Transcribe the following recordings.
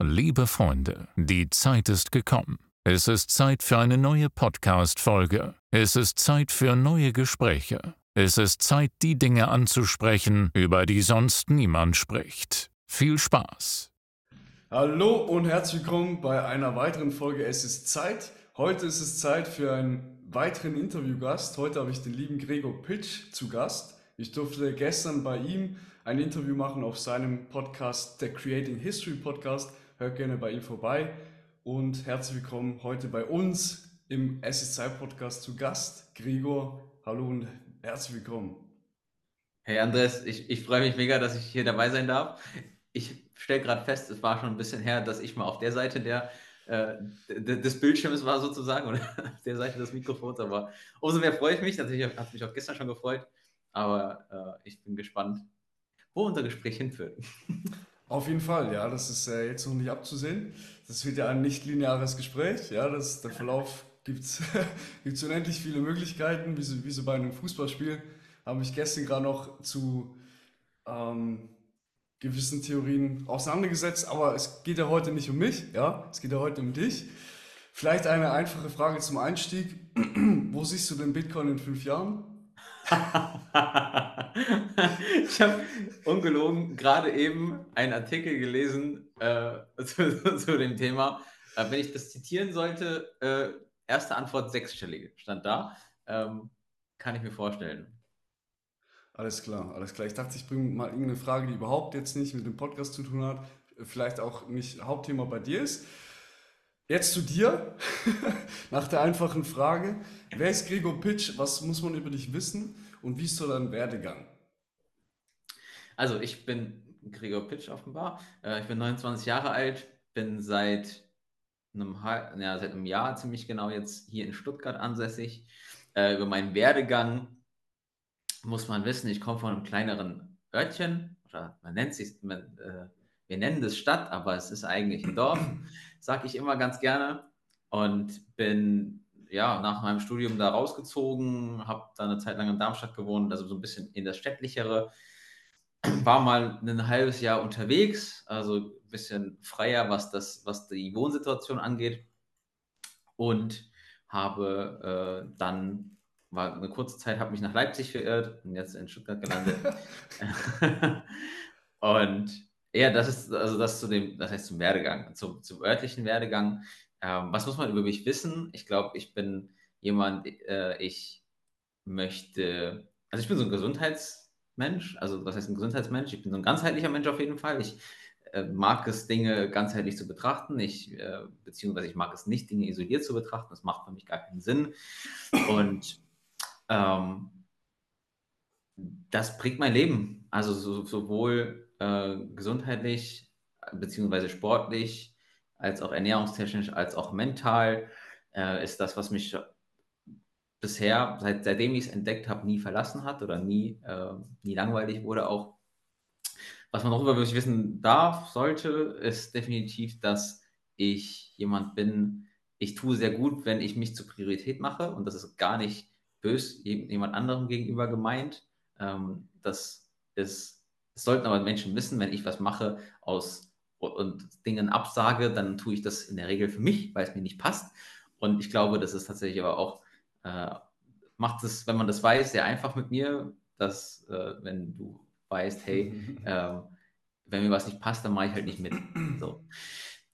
Liebe Freunde, die Zeit ist gekommen. Es ist Zeit für eine neue Podcast-Folge. Es ist Zeit für neue Gespräche. Es ist Zeit, die Dinge anzusprechen, über die sonst niemand spricht. Viel Spaß! Hallo und herzlich willkommen bei einer weiteren Folge Es ist Zeit. Heute ist es Zeit für einen weiteren Interviewgast. Heute habe ich den lieben Gregor Pitsch zu Gast. Ich durfte gestern bei ihm ein Interview machen auf seinem Podcast, der Creating History Podcast. Hört gerne bei ihm vorbei und herzlich willkommen heute bei uns im SSI Podcast zu Gast. Gregor, hallo und herzlich willkommen. Hey Andres, ich, ich freue mich mega, dass ich hier dabei sein darf. Ich stelle gerade fest, es war schon ein bisschen her, dass ich mal auf der Seite der, äh, des Bildschirms war sozusagen oder auf der Seite des Mikrofons, aber umso mehr freue ich mich. Natürlich hat mich auch gestern schon gefreut, aber äh, ich bin gespannt, wo unser Gespräch hinführt. Auf jeden Fall, ja, das ist äh, jetzt noch nicht abzusehen. Das wird ja ein nicht lineares Gespräch, ja, das, der Verlauf gibt es unendlich viele Möglichkeiten, wie so, wie so bei einem Fußballspiel. Habe mich gestern gerade noch zu ähm, gewissen Theorien auseinandergesetzt, aber es geht ja heute nicht um mich, ja, es geht ja heute um dich. Vielleicht eine einfache Frage zum Einstieg. Wo siehst du den Bitcoin in fünf Jahren? Ich habe ungelogen gerade eben einen Artikel gelesen äh, zu, zu, dem Thema. Äh, wenn ich das zitieren sollte, äh, erste Antwort sechsstellige stand da. Ähm, kann ich mir vorstellen. Alles klar, alles klar. Ich dachte, ich bringe mal irgendeine Frage, die überhaupt jetzt nicht mit dem Podcast zu tun hat, vielleicht auch nicht Hauptthema bei dir ist. Jetzt zu dir, nach der einfachen Frage. Wer ist Gregor Pitsch? Was muss man über dich wissen? Und wie ist so dein Werdegang? Also, ich bin Gregor Pitsch offenbar. Äh, ich bin 29 Jahre alt, bin seit einem, ja, seit einem Jahr ziemlich genau jetzt hier in Stuttgart ansässig. Äh, über meinen Werdegang muss man wissen, ich komme von einem kleineren Örtchen, oder man nennt sich, man, äh, wir nennen das Stadt, aber es ist eigentlich ein Dorf, sage ich immer ganz gerne. Und bin ja nach meinem Studium da rausgezogen, habe da eine Zeit lang in Darmstadt gewohnt, also so ein bisschen in das städtlichere. War mal ein halbes Jahr unterwegs, also ein bisschen freier, was, das, was die Wohnsituation angeht. Und habe äh, dann, war eine kurze Zeit, habe mich nach Leipzig verirrt und jetzt in Stuttgart gelandet. und ja, das ist also das zu dem, das heißt zum Werdegang, zum, zum örtlichen Werdegang. Ähm, was muss man über mich wissen? Ich glaube, ich bin jemand, äh, ich möchte, also ich bin so ein Gesundheitsmensch, also was heißt ein Gesundheitsmensch? Ich bin so ein ganzheitlicher Mensch auf jeden Fall. Ich äh, mag es, Dinge ganzheitlich zu betrachten. Ich, äh, beziehungsweise ich mag es nicht, Dinge isoliert zu betrachten. Das macht für mich gar keinen Sinn. Und ähm, das prägt mein Leben. Also so, sowohl äh, gesundheitlich beziehungsweise sportlich, als auch ernährungstechnisch, als auch mental, äh, ist das, was mich bisher, seit, seitdem ich es entdeckt habe, nie verlassen hat oder nie, äh, nie langweilig wurde auch. Was man noch über wissen darf, sollte, ist definitiv, dass ich jemand bin, ich tue sehr gut, wenn ich mich zur Priorität mache und das ist gar nicht bös jemand anderem gegenüber gemeint. Ähm, das ist das sollten aber Menschen wissen, wenn ich was mache aus und Dingen absage, dann tue ich das in der Regel für mich, weil es mir nicht passt. Und ich glaube, das ist tatsächlich aber auch, äh, macht es, wenn man das weiß, sehr einfach mit mir, dass äh, wenn du weißt, hey, äh, wenn mir was nicht passt, dann mache ich halt nicht mit. So.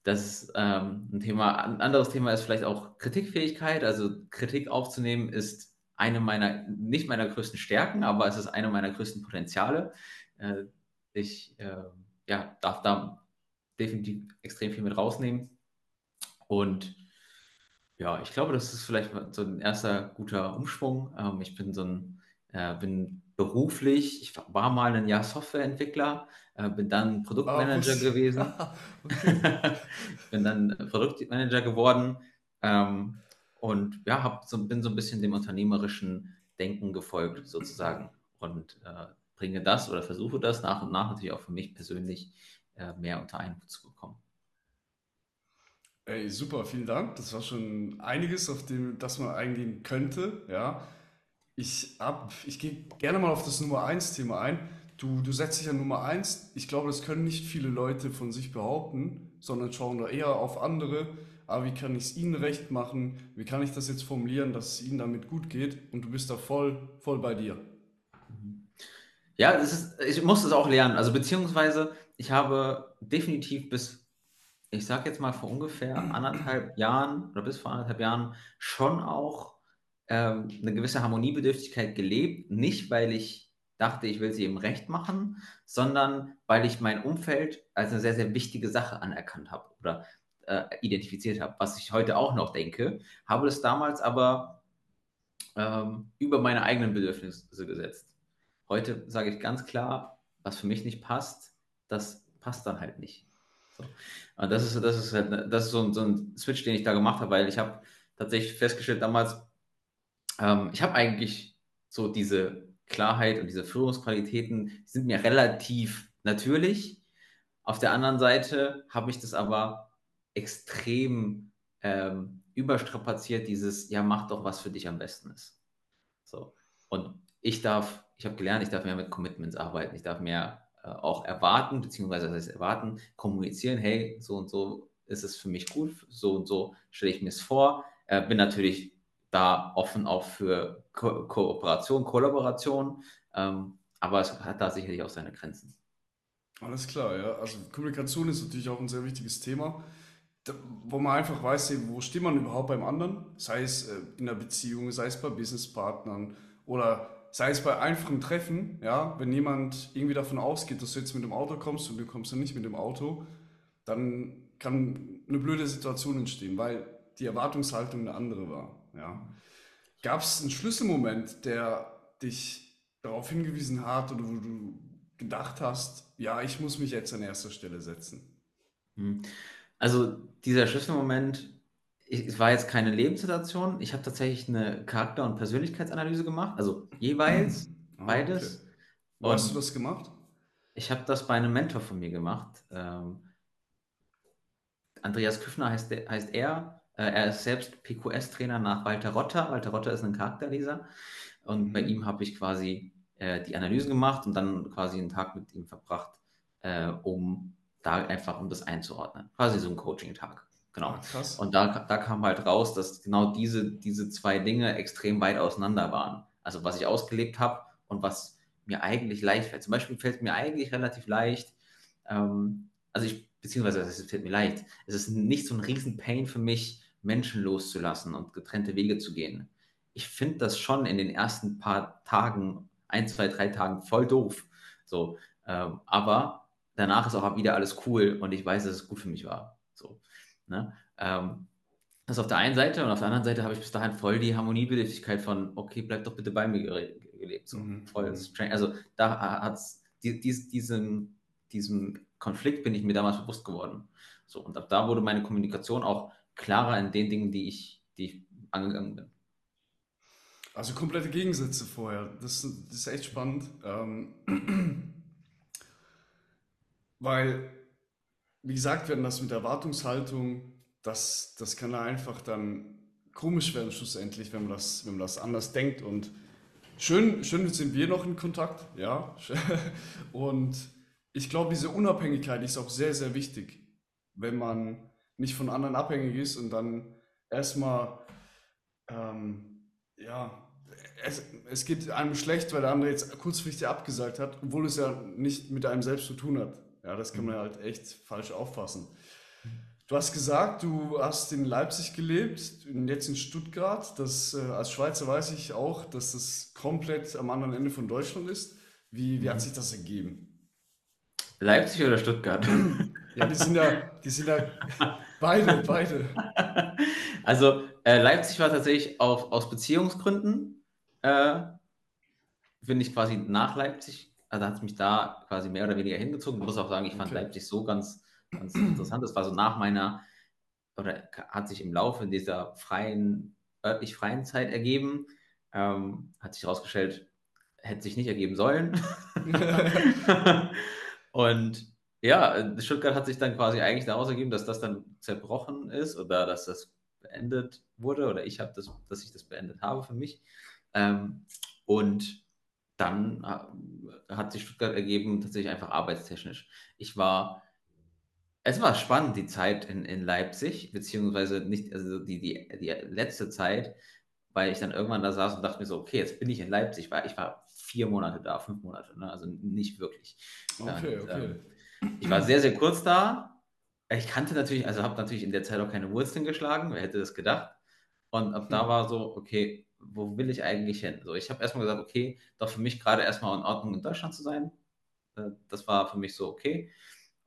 Das ist ähm, ein Thema. Ein anderes Thema ist vielleicht auch Kritikfähigkeit. Also Kritik aufzunehmen ist eine meiner, nicht meiner größten Stärken, aber es ist eine meiner größten Potenziale. Äh, ich äh, ja, darf da definitiv extrem viel mit rausnehmen. Und ja, ich glaube, das ist vielleicht so ein erster guter Umschwung. Ähm, ich bin so ein, äh, bin beruflich, ich war mal ein Jahr Softwareentwickler, bin dann Produktmanager oh, gewesen. ich bin dann Produktmanager geworden ähm, und ja, hab so, bin so ein bisschen dem unternehmerischen Denken gefolgt sozusagen. Und äh, bringe das oder versuche das nach und nach natürlich auch für mich persönlich äh, mehr unter einen Hut zu bekommen. Ey, super, vielen Dank. Das war schon einiges, auf dem, das man eingehen könnte. Ja. Ich, ich gehe gerne mal auf das Nummer 1 Thema ein. Du, du setzt dich an Nummer 1. Ich glaube, das können nicht viele Leute von sich behaupten, sondern schauen da eher auf andere. Ah, wie kann ich es ihnen recht machen? Wie kann ich das jetzt formulieren, dass es ihnen damit gut geht? Und du bist da voll, voll bei dir. Ja, das ist, ich muss das auch lernen. Also beziehungsweise ich habe definitiv bis, ich sag jetzt mal vor ungefähr anderthalb Jahren oder bis vor anderthalb Jahren schon auch ähm, eine gewisse Harmoniebedürftigkeit gelebt. Nicht, weil ich dachte, ich will sie eben recht machen, sondern weil ich mein Umfeld als eine sehr, sehr wichtige Sache anerkannt habe oder äh, identifiziert habe, was ich heute auch noch denke, habe das damals aber ähm, über meine eigenen Bedürfnisse gesetzt. Heute sage ich ganz klar, was für mich nicht passt, das passt dann halt nicht. So. Und das ist, das ist, halt, das ist so, ein, so ein Switch, den ich da gemacht habe, weil ich habe tatsächlich festgestellt damals, ähm, ich habe eigentlich so diese Klarheit und diese Führungsqualitäten sind mir relativ natürlich. Auf der anderen Seite habe ich das aber extrem ähm, überstrapaziert, dieses, ja, mach doch, was für dich am besten ist. So. Und ich darf, ich habe gelernt, ich darf mehr mit Commitments arbeiten, ich darf mehr äh, auch erwarten, beziehungsweise das heißt erwarten, kommunizieren, hey, so und so ist es für mich gut, so und so stelle ich mir es vor. Äh, bin natürlich da offen auch für Ko Kooperation, Kollaboration, ähm, aber es hat da sicherlich auch seine Grenzen. Alles klar, ja. Also Kommunikation ist natürlich auch ein sehr wichtiges Thema, wo man einfach weiß, wo steht man überhaupt beim anderen, sei es äh, in der Beziehung, sei es bei Businesspartnern oder sei es bei einfachen Treffen, ja, wenn jemand irgendwie davon ausgeht, dass du jetzt mit dem Auto kommst und du kommst dann nicht mit dem Auto, dann kann eine blöde Situation entstehen, weil die Erwartungshaltung eine andere war. Ja. Gab es einen Schlüsselmoment, der dich darauf hingewiesen hat oder wo du gedacht hast, ja, ich muss mich jetzt an erster Stelle setzen? Hm. Also dieser Schlüsselmoment, es war jetzt keine Lebenssituation. Ich habe tatsächlich eine Charakter- und Persönlichkeitsanalyse gemacht, also jeweils ah, beides. Okay. Wo hast du das gemacht? Ich habe das bei einem Mentor von mir gemacht. Ähm, Andreas Küffner heißt, der, heißt er. Äh, er ist selbst PQS-Trainer nach Walter Rotter. Walter Rotter ist ein Charakterleser. Und mhm. bei ihm habe ich quasi äh, die Analyse gemacht und dann quasi einen Tag mit ihm verbracht, äh, um da einfach, um das einzuordnen. Quasi so ein Coaching-Tag. Genau. Ah, und da, da kam halt raus, dass genau diese, diese zwei Dinge extrem weit auseinander waren. Also was ich ausgelebt habe und was mir eigentlich leicht fällt. Zum Beispiel fällt mir eigentlich relativ leicht, ähm, also ich, beziehungsweise es fällt mir leicht, es ist nicht so ein riesen Pain für mich, Menschen loszulassen und getrennte Wege zu gehen. Ich finde das schon in den ersten paar Tagen, ein, zwei, drei Tagen voll doof. So, ähm, aber danach ist auch wieder alles cool und ich weiß, dass es gut für mich war. So, ne? Ähm, das auf der einen Seite und auf der anderen Seite habe ich bis dahin voll die Harmoniebedürftigkeit von, okay, bleib doch bitte bei mir gelebt. So, mhm. voll mhm. Also da hat es die, die, diesen, diesem Konflikt bin ich mir damals bewusst geworden. So, und ab da wurde meine Kommunikation auch klarer in den Dingen, die ich, die ich angegangen bin. Also komplette Gegensätze vorher. Das, das ist echt spannend. Ähm, weil, wie gesagt, werden das mit Erwartungshaltung, das, das kann einfach dann komisch werden schlussendlich, wenn man das, wenn man das anders denkt. Und schön, schön sind wir noch in Kontakt, ja. Und ich glaube, diese Unabhängigkeit ist auch sehr, sehr wichtig, wenn man nicht von anderen abhängig ist und dann erstmal, ähm, ja, es, es geht einem schlecht, weil der andere jetzt kurzfristig abgesagt hat, obwohl es ja nicht mit einem selbst zu tun hat. Ja, das kann man halt echt falsch auffassen. Du hast gesagt, du hast in Leipzig gelebt und jetzt in Stuttgart. Das, äh, als Schweizer weiß ich auch, dass das komplett am anderen Ende von Deutschland ist. Wie, wie hat mhm. sich das ergeben? Leipzig oder Stuttgart? Ja, die sind ja, die sind ja beide, beide. Also äh, Leipzig war tatsächlich auf, aus Beziehungsgründen, äh, bin ich quasi nach Leipzig, also hat es mich da quasi mehr oder weniger hingezogen. Ich muss auch sagen, ich fand okay. Leipzig so ganz, ganz interessant. Das war so nach meiner, oder hat sich im Laufe dieser freien, örtlich freien Zeit ergeben. Ähm, hat sich herausgestellt, hätte sich nicht ergeben sollen. Und ja, Stuttgart hat sich dann quasi eigentlich daraus ergeben, dass das dann zerbrochen ist oder dass das beendet wurde oder ich habe das, dass ich das beendet habe für mich. Ähm, und dann hat sich Stuttgart ergeben, tatsächlich einfach arbeitstechnisch. Ich war Es war spannend, die Zeit in, in Leipzig, beziehungsweise nicht, also die, die, die letzte Zeit, weil ich dann irgendwann da saß und dachte mir so, okay, jetzt bin ich in Leipzig, weil ich war vier Monate da, fünf Monate, ne? also nicht wirklich. Okay, und, okay. Ähm, ich war sehr, sehr kurz da. Ich kannte natürlich, also habe natürlich in der Zeit auch keine Wurzeln geschlagen, wer hätte das gedacht. Und ab da hm. war so, okay, wo will ich eigentlich hin? So, ich habe erstmal gesagt, okay, doch für mich gerade erstmal in Ordnung in Deutschland zu sein. Äh, das war für mich so okay.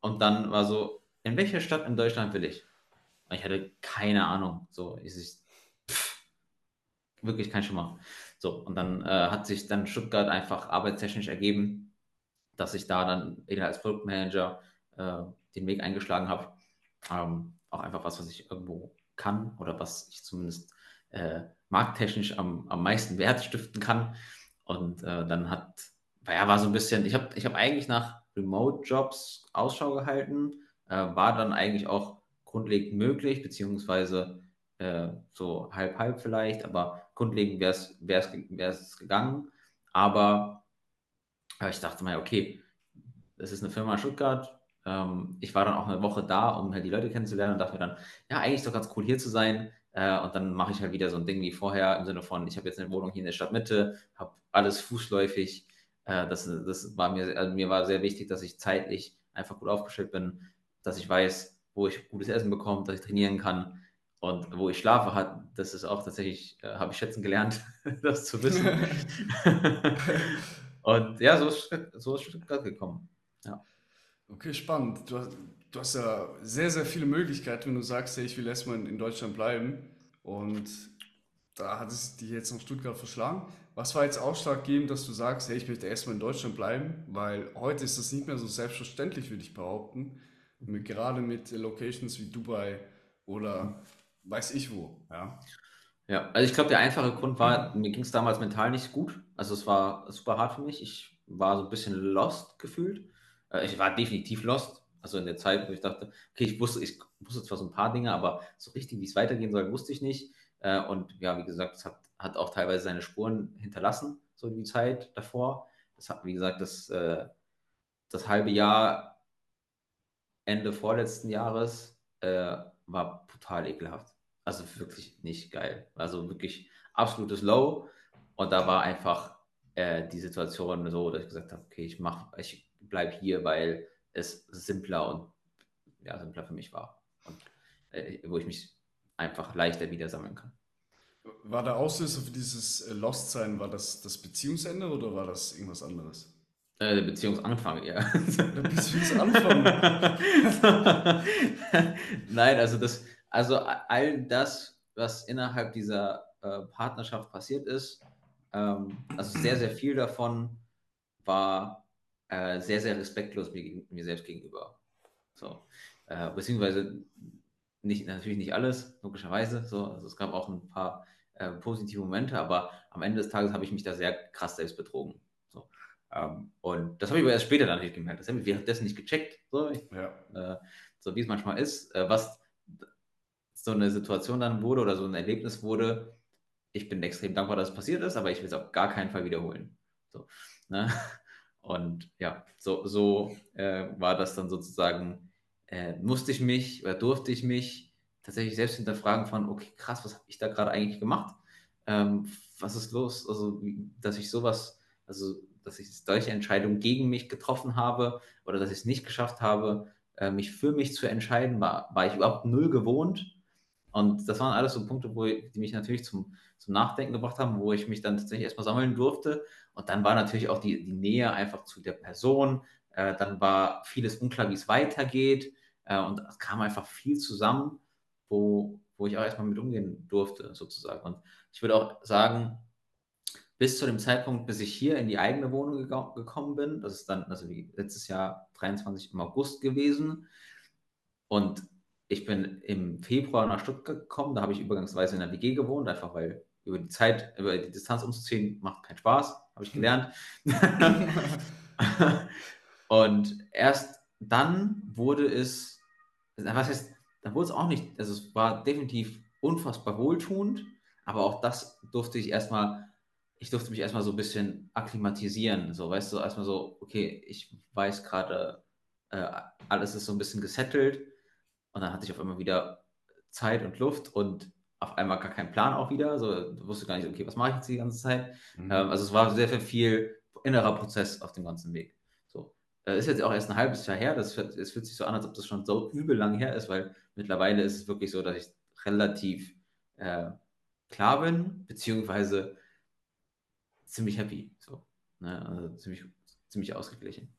Und dann war so, in welcher Stadt in Deutschland will ich? Und ich hatte keine Ahnung. So, ich, pff, wirklich kein Schimmer. So, und dann äh, hat sich dann Stuttgart einfach arbeitstechnisch ergeben, dass ich da dann als Produktmanager äh, den Weg eingeschlagen habe. Ähm, auch einfach was, was ich irgendwo kann oder was ich zumindest äh, markttechnisch am, am meisten Wert stiften kann. Und äh, dann hat, ja, war so ein bisschen, ich habe ich hab eigentlich nach Remote-Jobs Ausschau gehalten, äh, war dann eigentlich auch grundlegend möglich, beziehungsweise äh, so halb, halb vielleicht, aber grundlegend wäre es gegangen. Aber äh, ich dachte mal, okay, das ist eine Firma in Stuttgart. Ähm, ich war dann auch eine Woche da, um halt die Leute kennenzulernen und dachte mir dann, ja, eigentlich ist doch ganz cool hier zu sein. Äh, und dann mache ich halt wieder so ein Ding wie vorher im Sinne von, ich habe jetzt eine Wohnung hier in der Stadtmitte, habe alles fußläufig. Äh, das, das war mir, also mir war sehr wichtig, dass ich zeitlich einfach gut aufgestellt bin, dass ich weiß, wo ich gutes Essen bekomme, dass ich trainieren kann und wo ich schlafe. Hat, das ist auch tatsächlich, äh, habe ich schätzen gelernt, das zu wissen. und ja, so ist, so ist Stuttgart gekommen. Ja. Okay, spannend. Du hast, du hast ja sehr, sehr viele Möglichkeiten, wenn du sagst, hey, ich will erstmal in Deutschland bleiben. Und da hat es dich jetzt nach Stuttgart verschlagen. Was war jetzt ausschlaggebend, dass du sagst, hey, ich möchte erstmal in Deutschland bleiben? Weil heute ist das nicht mehr so selbstverständlich, würde ich behaupten. Mit, gerade mit Locations wie Dubai oder weiß ich wo. Ja, ja also ich glaube, der einfache Grund war, mir ging es damals mental nicht gut. Also es war super hart für mich. Ich war so ein bisschen lost gefühlt. Äh, ich war definitiv lost. Also in der Zeit, wo ich dachte, okay, ich wusste, ich wusste zwar so ein paar Dinge, aber so richtig, wie es weitergehen soll, wusste ich nicht. Äh, und ja, wie gesagt, es hat, hat auch teilweise seine Spuren hinterlassen, so die Zeit davor. Das hat, wie gesagt, das, äh, das halbe Jahr Ende vorletzten Jahres war total ekelhaft. Also wirklich nicht geil. Also wirklich absolutes Low. Und da war einfach äh, die Situation so, dass ich gesagt habe, okay, ich mach, ich bleibe hier, weil es simpler und ja, simpler für mich war. Und äh, wo ich mich einfach leichter wieder sammeln kann. War der Auslöser für dieses äh, Lost-Sein, war das das Beziehungsende oder war das irgendwas anderes? Äh, der Beziehungsanfang, ja. Der Beziehungsanfang. Nein, also das, also all das, was innerhalb dieser äh, Partnerschaft passiert ist, ähm, also sehr, sehr viel davon war äh, sehr, sehr respektlos mir, mir, selbst gegenüber. So. Äh, beziehungsweise nicht, natürlich nicht alles, logischerweise. So. Also es gab auch ein paar äh, positive Momente, aber am Ende des Tages habe ich mich da sehr krass selbst betrogen. So. Ähm, und das habe ich aber erst später dann nicht gemerkt. Das habe ich währenddessen nicht gecheckt. So, ich, ja. Äh, so wie es manchmal ist. Äh, was so eine Situation dann wurde oder so ein Erlebnis wurde, ich bin extrem dankbar, dass es passiert ist, aber ich will es auf gar keinen Fall wiederholen. So, ne? Und ja, so, so äh, war das dann sozusagen, äh, musste ich mich oder durfte ich mich tatsächlich selbst hinterfragen von, okay, krass, was habe ich da gerade eigentlich gemacht? Ähm, was ist los? Also, dass ich sowas, also, dass ich solche Entscheidungen gegen mich getroffen habe oder dass ich es nicht geschafft habe, äh, mich für mich zu entscheiden, war, war ich überhaupt null gewohnt. Und das waren alles so Punkte, wo, die mich natürlich zum, zum Nachdenken gebracht haben, wo ich mich dann tatsächlich erstmal sammeln durfte. Und dann war natürlich auch die, die Nähe einfach zu der Person. Äh, dann war vieles unklar, wie es weitergeht. Äh, und es kam einfach viel zusammen, wo, wo ich auch erstmal mit umgehen durfte, sozusagen. Und ich würde auch sagen, bis zu dem Zeitpunkt, bis ich hier in die eigene Wohnung ge gekommen bin, das ist dann also letztes Jahr 23 im August gewesen. Und ich bin im Februar nach Stuttgart gekommen, da habe ich übergangsweise in der WG gewohnt, einfach weil über die Zeit, über die Distanz umzuziehen, macht keinen Spaß, habe ich gelernt. und erst dann wurde es, was heißt, dann wurde es auch nicht, also es war definitiv unfassbar wohltuend, aber auch das durfte ich erstmal, ich durfte mich erstmal so ein bisschen akklimatisieren, so, weißt du, erstmal so, okay, ich weiß gerade, äh, alles ist so ein bisschen gesettelt und dann hatte ich auf einmal wieder Zeit und Luft und auf einmal gar keinen Plan auch wieder. So, du wusste gar nicht, okay, was mache ich jetzt die ganze Zeit? Mhm. Ähm, also es war sehr, sehr viel innerer Prozess auf dem ganzen Weg. So. Äh, ist jetzt auch erst ein halbes Jahr her. Das, es fühlt sich so an, als ob das schon so übel lang her ist, weil mittlerweile ist es wirklich so, dass ich relativ äh, klar bin, beziehungsweise ziemlich happy. So. Ne? Also ziemlich, ziemlich ausgeglichen.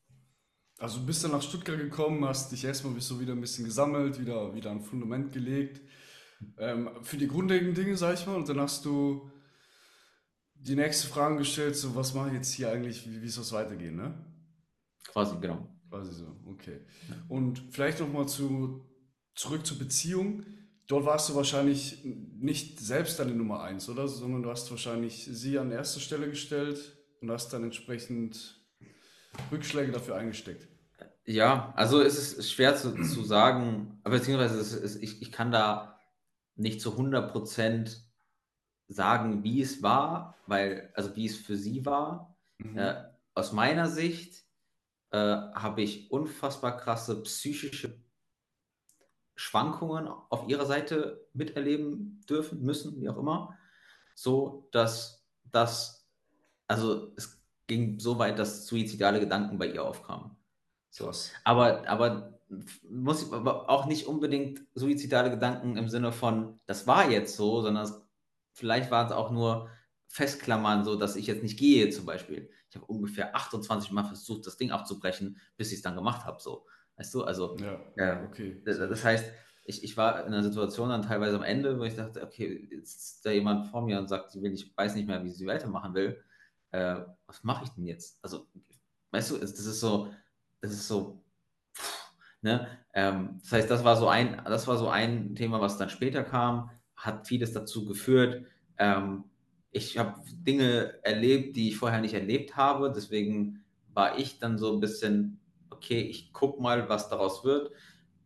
Also du bist dann nach Stuttgart gekommen, hast dich erstmal so wieder ein bisschen gesammelt, wieder, wieder ein Fundament gelegt ähm, für die grundlegenden Dinge, sag ich mal, und dann hast du die nächste Frage gestellt, so was mache ich jetzt hier eigentlich, wie, wie soll es weitergehen, ne? Quasi, genau. Quasi so, okay. Und vielleicht nochmal zu, zurück zur Beziehung. Dort warst du wahrscheinlich nicht selbst deine Nummer eins, oder? Sondern du hast wahrscheinlich sie an erste Stelle gestellt und hast dann entsprechend Rückschläge dafür eingesteckt. Ja, also es ist schwer zu, zu sagen, beziehungsweise ist, ich, ich kann da nicht zu 100 Prozent sagen, wie es war, weil, also wie es für sie war. Mhm. Äh, aus meiner Sicht äh, habe ich unfassbar krasse psychische Schwankungen auf ihrer Seite miterleben dürfen, müssen, wie auch immer. So, dass das, also es ging so weit, dass suizidale Gedanken bei ihr aufkamen. So. Aber, aber muss aber auch nicht unbedingt suizidale Gedanken im Sinne von, das war jetzt so, sondern vielleicht waren es auch nur Festklammern, so dass ich jetzt nicht gehe zum Beispiel. Ich habe ungefähr 28 Mal versucht, das Ding abzubrechen, bis ich es dann gemacht habe. So. Weißt du, also ja, okay. Das, das, heißt, ich, ich war in einer Situation dann teilweise am Ende, wo ich dachte, okay, jetzt ist da jemand vor mir und sagt, sie will, ich weiß nicht mehr, wie sie weitermachen will. Äh, was mache ich denn jetzt? Also, weißt du, das ist so, das ist so, ne? Ähm, das heißt, das war so ein, das war so ein Thema, was dann später kam, hat vieles dazu geführt. Ähm, ich habe Dinge erlebt, die ich vorher nicht erlebt habe. Deswegen war ich dann so ein bisschen, okay, ich guck mal, was daraus wird.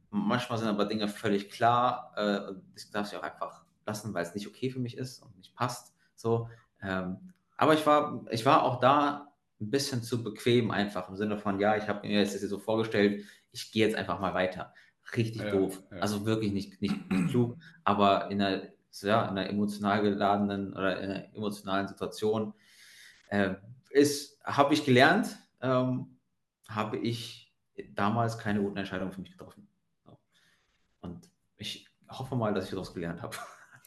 Manchmal sind aber Dinge völlig klar. Äh, ich darf sie auch einfach lassen, weil es nicht okay für mich ist und nicht passt. So. Ähm, aber ich war, ich war auch da ein bisschen zu bequem einfach im Sinne von, ja, ich habe mir jetzt so vorgestellt, ich gehe jetzt einfach mal weiter. Richtig ja, doof. Ja. Also wirklich nicht, nicht, nicht klug, aber in einer, ja, in einer emotional geladenen oder in einer emotionalen Situation äh, ist, habe ich gelernt, ähm, habe ich damals keine guten Entscheidungen für mich getroffen. Und ich hoffe mal, dass ich daraus gelernt habe.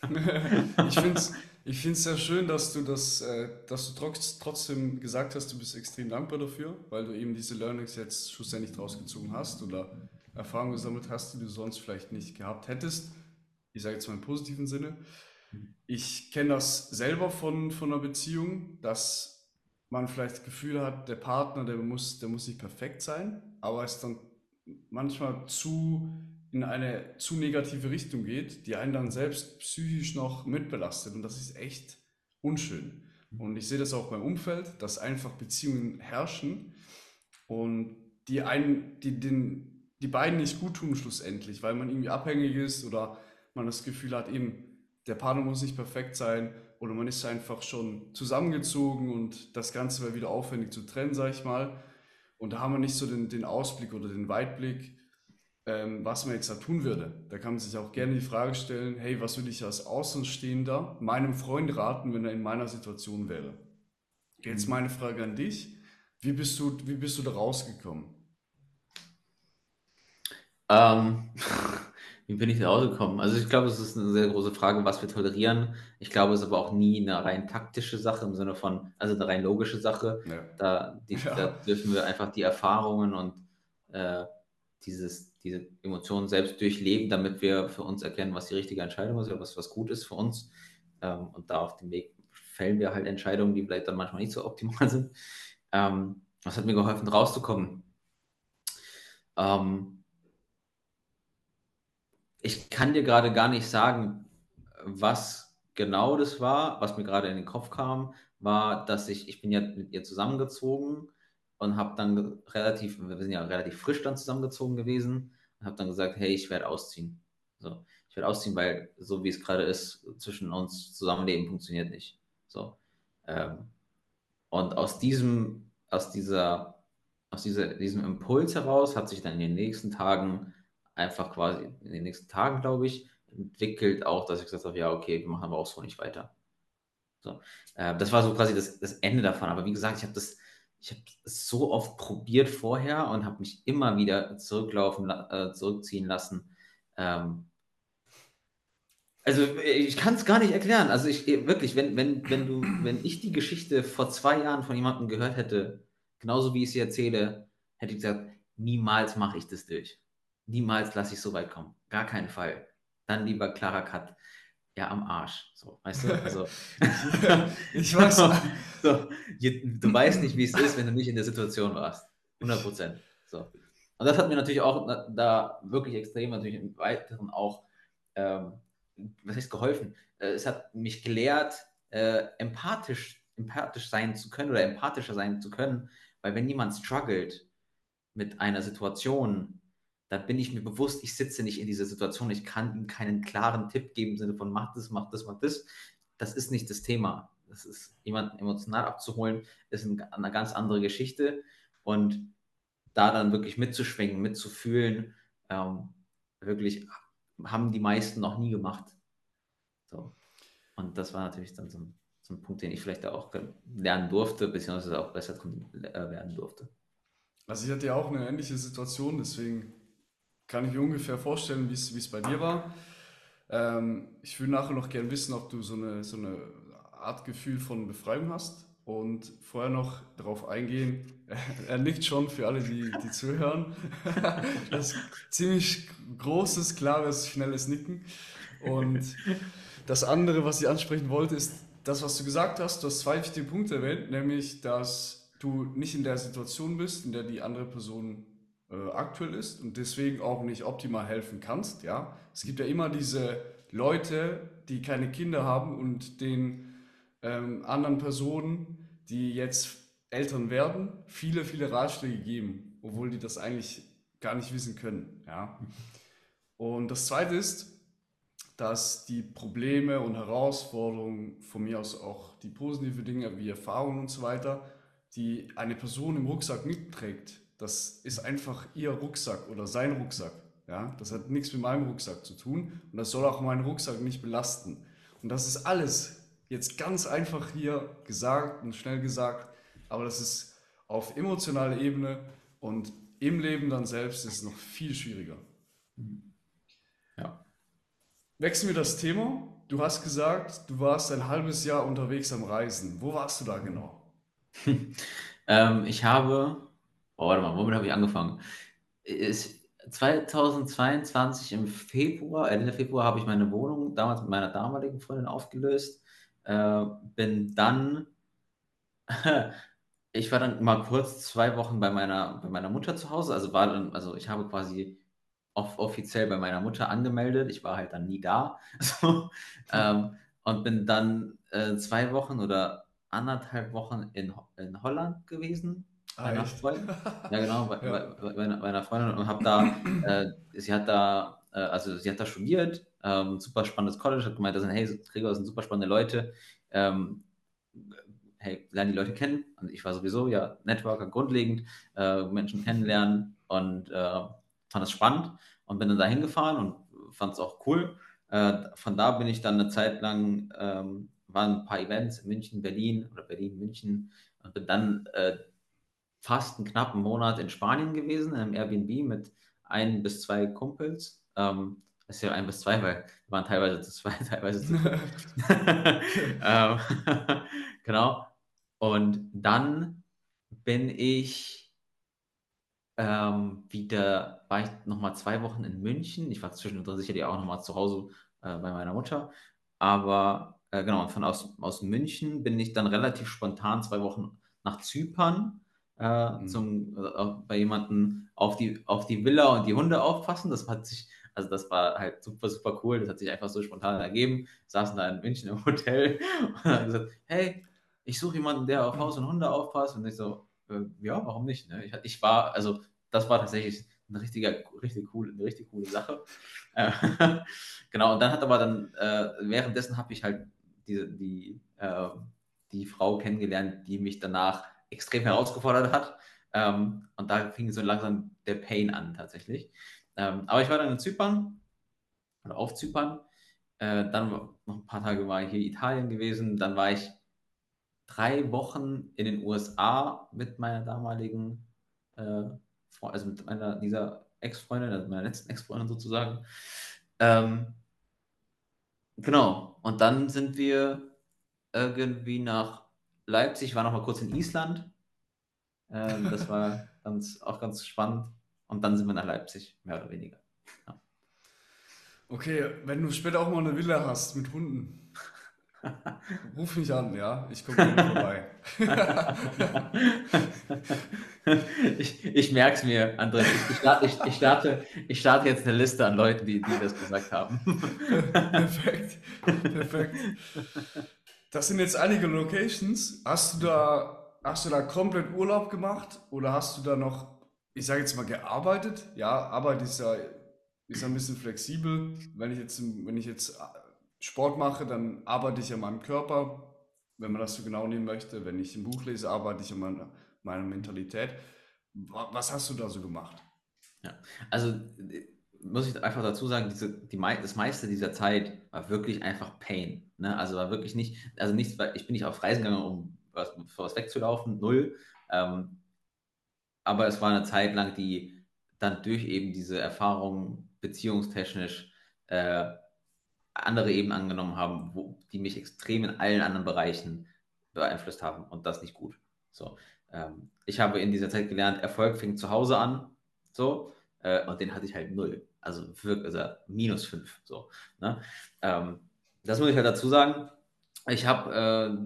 ich finde es ich finde es sehr schön, dass du das, äh, dass du trotz, trotzdem gesagt hast, du bist extrem dankbar dafür, weil du eben diese Learnings jetzt schlussendlich draus gezogen hast oder Erfahrungen gesammelt hast, die du sonst vielleicht nicht gehabt hättest. Ich sage jetzt mal im positiven Sinne. Ich kenne das selber von, von einer Beziehung, dass man vielleicht das Gefühl hat, der Partner, der muss, der muss nicht perfekt sein, aber es dann manchmal zu in eine zu negative Richtung geht, die einen dann selbst psychisch noch mitbelastet. Und das ist echt unschön. Und ich sehe das auch beim Umfeld, dass einfach Beziehungen herrschen und die einen, die den, die beiden nicht gut tun schlussendlich, weil man irgendwie abhängig ist oder man das Gefühl hat, eben, der Partner muss nicht perfekt sein oder man ist einfach schon zusammengezogen und das Ganze wäre wieder aufwendig zu trennen, sag ich mal. Und da haben wir nicht so den, den Ausblick oder den Weitblick, ähm, was man jetzt da tun würde. Da kann man sich auch gerne die Frage stellen, hey, was würde ich als Außenstehender meinem Freund raten, wenn er in meiner Situation wäre? Jetzt mhm. meine Frage an dich. Wie bist du, wie bist du da rausgekommen? Ähm, wie bin ich da rausgekommen? Also ich glaube, es ist eine sehr große Frage, was wir tolerieren. Ich glaube, es ist aber auch nie eine rein taktische Sache im Sinne von, also eine rein logische Sache. Ja. Da, die, ja. da, dürfen wir einfach die Erfahrungen und äh, dieses, diese Emotionen selbst durchleben, damit wir für uns erkennen, was die richtige Entscheidung ist oder was, was gut ist für uns. Ähm, und da auf dem Weg fällen wir halt Entscheidungen, die vielleicht dann manchmal nicht so optimal sind. Ähm, das hat mir geholfen, rauszukommen. Ähm, ich kann dir gerade gar nicht sagen, was genau das war. Was mir gerade in den Kopf kam, war, dass ich, ich bin ja mit ihr zusammengezogen und habe dann relativ, wir sind ja relativ frisch dann zusammengezogen gewesen und habe dann gesagt, hey, ich werde ausziehen. So, ich werde ausziehen, weil so wie es gerade ist, zwischen uns Zusammenleben funktioniert nicht. So. Ähm, und aus diesem, aus dieser aus dieser, diesem Impuls heraus hat sich dann in den nächsten Tagen einfach quasi, in den nächsten Tagen, glaube ich, entwickelt auch, dass ich gesagt habe, ja, okay, wir machen aber auch so nicht weiter. So, äh, das war so quasi das, das Ende davon. Aber wie gesagt, ich habe das, ich habe so oft probiert vorher und habe mich immer wieder zurücklaufen, äh, zurückziehen lassen. Ähm, also ich kann es gar nicht erklären. Also ich wirklich, wenn, wenn, wenn du, wenn ich die Geschichte vor zwei Jahren von jemandem gehört hätte, genauso wie ich sie erzähle, hätte ich gesagt, niemals mache ich das durch. Niemals lasse ich so weit kommen. Gar keinen Fall. Dann lieber klarer Cut. Ja, am Arsch. So, weißt du? Also, ich weiß. so, du weißt nicht, wie es ist, wenn du nicht in der Situation warst. 100 Prozent. So. Und das hat mir natürlich auch da wirklich extrem, natürlich im Weiteren auch ähm, was heißt geholfen? Äh, es hat mich gelehrt, äh, empathisch, empathisch sein zu können oder empathischer sein zu können, weil wenn jemand struggelt mit einer Situation, dann bin ich mir bewusst, ich sitze nicht in dieser Situation, ich kann ihm keinen klaren Tipp geben im Sinne von mach das, mach das, mach das. Das ist nicht das Thema. Das ist jemanden emotional abzuholen, ist eine ganz andere Geschichte und da dann wirklich mitzuschwingen, mitzufühlen, ähm, wirklich haben die meisten noch nie gemacht. So. Und das war natürlich dann so ein, so ein Punkt, den ich vielleicht auch lernen durfte, beziehungsweise auch besser äh, werden durfte. Also ich hatte ja auch eine ähnliche Situation, deswegen kann ich mir ungefähr vorstellen, wie es bei dir war. Ähm, ich würde nachher noch gerne wissen, ob du so eine, so eine Art Gefühl von Befreiung hast und vorher noch darauf eingehen. Er nickt schon für alle, die, die zuhören. Das ist ziemlich großes, klares, schnelles Nicken. Und das andere, was ich ansprechen wollte, ist das, was du gesagt hast. Du hast zwei wichtige Punkte erwähnt, nämlich, dass du nicht in der Situation bist, in der die andere Person äh, aktuell ist und deswegen auch nicht optimal helfen kannst. Ja, es gibt ja immer diese Leute, die keine Kinder haben und den ähm, anderen Personen, die jetzt Eltern werden, viele, viele Ratschläge geben, obwohl die das eigentlich gar nicht wissen können. Ja? Und das Zweite ist, dass die Probleme und Herausforderungen, von mir aus auch die positiven Dinge wie Erfahrungen und so weiter, die eine Person im Rucksack mitträgt, das ist einfach ihr Rucksack oder sein Rucksack. Ja? Das hat nichts mit meinem Rucksack zu tun und das soll auch meinen Rucksack nicht belasten. Und das ist alles jetzt ganz einfach hier gesagt und schnell gesagt, aber das ist auf emotionaler Ebene und im Leben dann selbst ist es noch viel schwieriger. Ja. Wechseln wir das Thema. Du hast gesagt, du warst ein halbes Jahr unterwegs am Reisen. Wo warst du da genau? ähm, ich habe, oh, warte mal, womit habe ich angefangen? Ist 2022 im Februar, Ende Februar habe ich meine Wohnung damals mit meiner damaligen Freundin aufgelöst äh, bin dann, ich war dann mal kurz zwei Wochen bei meiner, bei meiner Mutter zu Hause. Also war dann, also ich habe quasi off offiziell bei meiner Mutter angemeldet. Ich war halt dann nie da. So, ähm, und bin dann äh, zwei Wochen oder anderthalb Wochen in, in Holland gewesen. Ah, bei Freundin. Ja, genau, bei, ja. bei, bei, einer, bei einer Freundin und habe da, äh, sie hat da, äh, also sie hat da studiert ähm, super spannendes College, hat gemeint, das sind, hey, Gregor, das sind super spannende Leute. Ähm, hey, lernen die Leute kennen. Und ich war sowieso ja Networker grundlegend, äh, Menschen kennenlernen und äh, fand es spannend und bin dann da hingefahren und fand es auch cool. Äh, von da bin ich dann eine Zeit lang, ähm, waren ein paar Events in München, Berlin oder Berlin, München und bin dann äh, fast einen knappen Monat in Spanien gewesen, in einem Airbnb mit ein bis zwei Kumpels. Ähm, das ist ja ein bis zwei, weil wir waren teilweise zu zwei, teilweise zu ähm, genau. Und dann bin ich ähm, wieder, war ich nochmal zwei Wochen in München. Ich war zwischendrin sicherlich auch nochmal zu Hause äh, bei meiner Mutter. Aber äh, genau, und von aus, aus München bin ich dann relativ spontan zwei Wochen nach Zypern. Äh, mhm. zum, äh, bei jemandem auf die, auf die Villa und die Hunde aufpassen. Das hat sich also das war halt super, super cool. Das hat sich einfach so spontan ergeben. Wir saßen da in München im Hotel und haben gesagt, hey, ich suche jemanden, der auf Haus und Hunde aufpasst. Und ich so, äh, ja, warum nicht? Ne? Ich, ich, war, also das war tatsächlich eine richtige, richtig coole, eine richtig coole Sache. Äh, genau, und dann hat aber dann, äh, währenddessen habe ich halt diese, die, äh, die Frau kennengelernt, die mich danach extrem herausgefordert hat. Ähm, und da fing so langsam der Pain an tatsächlich. Ähm, aber ich war dann in Zypern oder auf Zypern. Äh, dann noch ein paar Tage war ich hier in Italien gewesen. Dann war ich drei Wochen in den USA mit meiner damaligen, äh, also mit meiner, dieser Ex-Freundin, also meiner letzten Ex-Freundin sozusagen. Ähm, genau. Und dann sind wir irgendwie nach Leipzig, war noch mal kurz in Island. Ähm, das war ganz, auch ganz spannend. Und dann sind wir nach Leipzig, mehr oder weniger. Ja. Okay, wenn du später auch mal eine Villa hast mit Hunden, ruf mich an, ja? Ich komme vorbei. ich ich merke es mir, André. Ich, starte, ich, ich, starte, ich starte jetzt eine Liste an Leuten, die, die das gesagt haben. perfekt, perfekt. Das sind jetzt einige Locations. Hast du da, hast du da komplett Urlaub gemacht oder hast du da noch, ich sage jetzt mal, gearbeitet? Ja, Arbeit ist ja, ist ja ein bisschen flexibel. Wenn ich jetzt, wenn ich jetzt Sport mache, dann arbeite ich an meinem Körper, wenn man das so genau nehmen möchte. Wenn ich ein Buch lese, arbeite ich an meiner, meiner Mentalität. Was hast du da so gemacht? Ja, also muss ich einfach dazu sagen, diese, die, das meiste dieser Zeit war wirklich einfach Pain. Ne? Also war wirklich nicht, also nichts, ich bin nicht auf Reisen gegangen, um was, für was wegzulaufen, null. Ähm, aber es war eine Zeit lang, die dann durch eben diese Erfahrungen beziehungstechnisch äh, andere Ebenen angenommen haben, wo, die mich extrem in allen anderen Bereichen beeinflusst haben und das nicht gut. So, ähm, ich habe in dieser Zeit gelernt, Erfolg fängt zu Hause an, so, äh, und den hatte ich halt null, also wirklich, also minus fünf, so. Ne? Ähm, das muss ich halt dazu sagen. Ich habe, äh,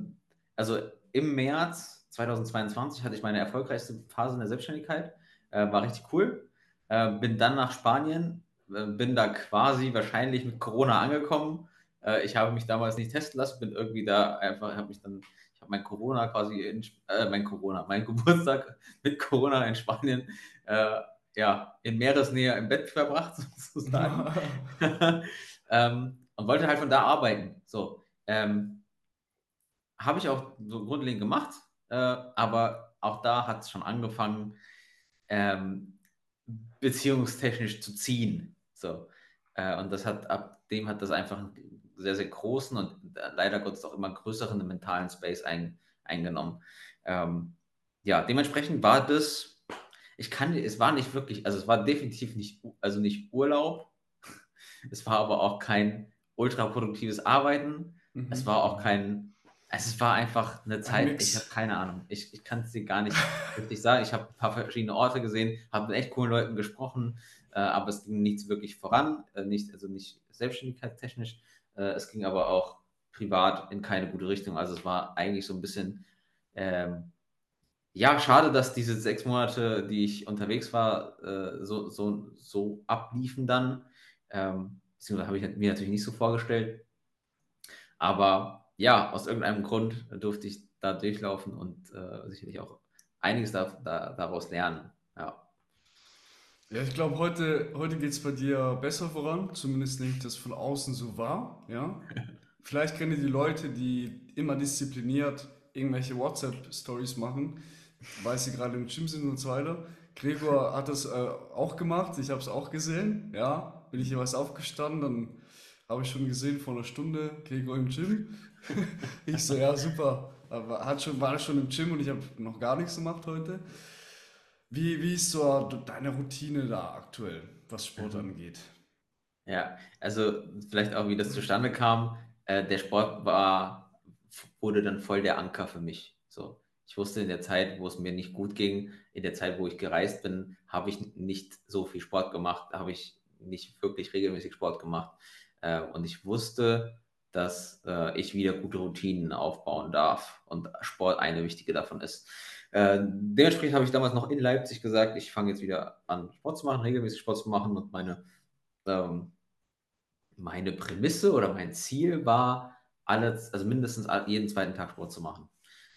also im März 2022 hatte ich meine erfolgreichste Phase in der Selbstständigkeit, äh, war richtig cool. Äh, bin dann nach Spanien äh, bin da quasi wahrscheinlich mit Corona angekommen. Äh, ich habe mich damals nicht testen lassen, bin irgendwie da einfach, habe mich dann, ich habe mein Corona quasi, in, äh, mein Corona, mein Geburtstag mit Corona in Spanien, äh, ja, in Meeresnähe im Bett verbracht, sozusagen. ähm, und wollte halt von da arbeiten. So, ähm, habe ich auch so grundlegend gemacht, äh, aber auch da hat es schon angefangen, ähm, beziehungstechnisch zu ziehen. So. Äh, und das hat, ab dem hat das einfach einen sehr, sehr großen und leider Gottes auch immer größeren mentalen Space ein, eingenommen. Ähm, ja, dementsprechend war das, ich kann, es war nicht wirklich, also es war definitiv nicht, also nicht Urlaub, es war aber auch kein ultraproduktives Arbeiten, mhm. es war auch kein, es war einfach eine Zeit, ein ich habe keine Ahnung, ich, ich kann es dir gar nicht richtig sagen, ich habe ein paar verschiedene Orte gesehen, habe mit echt coolen Leuten gesprochen, äh, aber es ging nichts wirklich voran, äh, nicht, also nicht selbstständigkeitstechnisch. Äh, es ging aber auch privat in keine gute Richtung. Also es war eigentlich so ein bisschen, ähm, ja, schade, dass diese sechs Monate, die ich unterwegs war, äh, so, so, so abliefen dann. Ähm, beziehungsweise habe ich mir natürlich nicht so vorgestellt. Aber ja, aus irgendeinem Grund durfte ich da durchlaufen und äh, sicherlich auch einiges da, da, daraus lernen. Ja. Ja, ich glaube, heute, heute geht es bei dir besser voran. Zumindest nehme ich das von außen so wahr. Ja? Vielleicht kennen die Leute, die immer diszipliniert irgendwelche WhatsApp-Stories machen, weil sie gerade im Gym sind und so weiter. Gregor hat das äh, auch gemacht, ich habe es auch gesehen. Ja, bin ich jeweils aufgestanden, dann habe ich schon gesehen vor einer Stunde Gregor im Gym. ich so, ja, super. Aber hat schon, war schon im Gym und ich habe noch gar nichts gemacht heute. Wie, wie ist so deine Routine da aktuell, was Sport mhm. angeht? Ja, also vielleicht auch, wie das zustande kam. Äh, der Sport war, wurde dann voll der Anker für mich. So, ich wusste in der Zeit, wo es mir nicht gut ging, in der Zeit, wo ich gereist bin, habe ich nicht so viel Sport gemacht, habe ich nicht wirklich regelmäßig Sport gemacht. Äh, und ich wusste, dass äh, ich wieder gute Routinen aufbauen darf und Sport eine wichtige davon ist. Äh, dementsprechend habe ich damals noch in Leipzig gesagt, ich fange jetzt wieder an, Sport zu machen, regelmäßig Sport zu machen und meine, ähm, meine Prämisse oder mein Ziel war, alles, also mindestens jeden zweiten Tag Sport zu machen.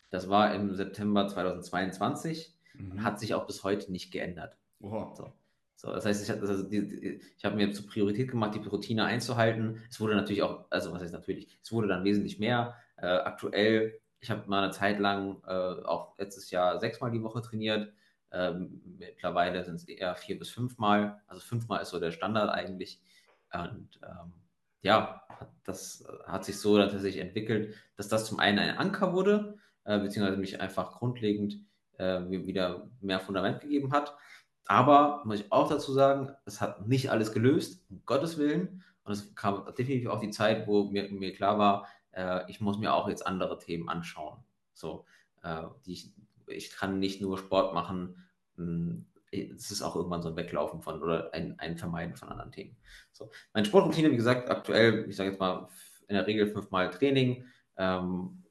Das war im September 2022 mhm. und hat sich auch bis heute nicht geändert. Oha. So. So, das heißt, ich, also ich habe mir zur Priorität gemacht, die Routine einzuhalten. Es wurde natürlich auch, also was heißt natürlich, es wurde dann wesentlich mehr. Äh, aktuell ich habe mal eine Zeit lang äh, auch letztes Jahr sechsmal die Woche trainiert. Ähm, mittlerweile sind es eher vier bis fünfmal. Also fünfmal ist so der Standard eigentlich. Und ähm, ja, das hat sich so tatsächlich entwickelt, dass das zum einen ein Anker wurde, äh, beziehungsweise mich einfach grundlegend äh, wieder mehr Fundament gegeben hat. Aber muss ich auch dazu sagen, es hat nicht alles gelöst, um Gottes Willen. Und es kam definitiv auch die Zeit, wo mir, mir klar war, äh, ich muss mir auch jetzt andere Themen anschauen. So, äh, ich, ich kann nicht nur Sport machen. Hm, es ist auch irgendwann so ein Weglaufen von oder ein, ein Vermeiden von anderen Themen. So, meine Sportroutine, wie gesagt, aktuell, ich sage jetzt mal in der Regel fünfmal Training, ähm,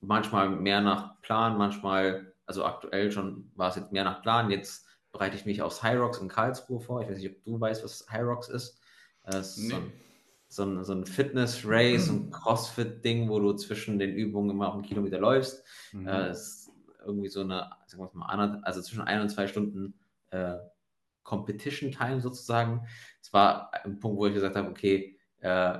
manchmal mehr nach Plan, manchmal, also aktuell schon war es jetzt mehr nach Plan. Jetzt bereite ich mich aufs High Rocks in Karlsruhe vor. Ich weiß nicht, ob du weißt, was High Rocks ist. Das ist nee. so ein, so ein, Fitness-Race, ein Crossfit-Ding, wo du zwischen den Übungen immer auf einen Kilometer läufst. Mhm. Äh, ist irgendwie so eine, sagen wir mal, also zwischen ein und zwei Stunden äh, Competition Time sozusagen. Es war ein Punkt, wo ich gesagt habe, okay, äh,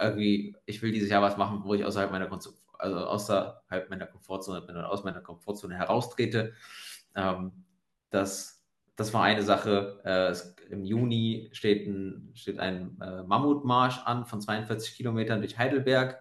irgendwie, ich will dieses Jahr was machen, wo ich außerhalb meiner, also außerhalb meiner Komfortzone bin oder aus meiner Komfortzone heraustrete. Ähm, das, das war eine Sache. Äh, es, Im Juni steht ein, steht ein äh, Mammutmarsch an von 42 Kilometern durch Heidelberg.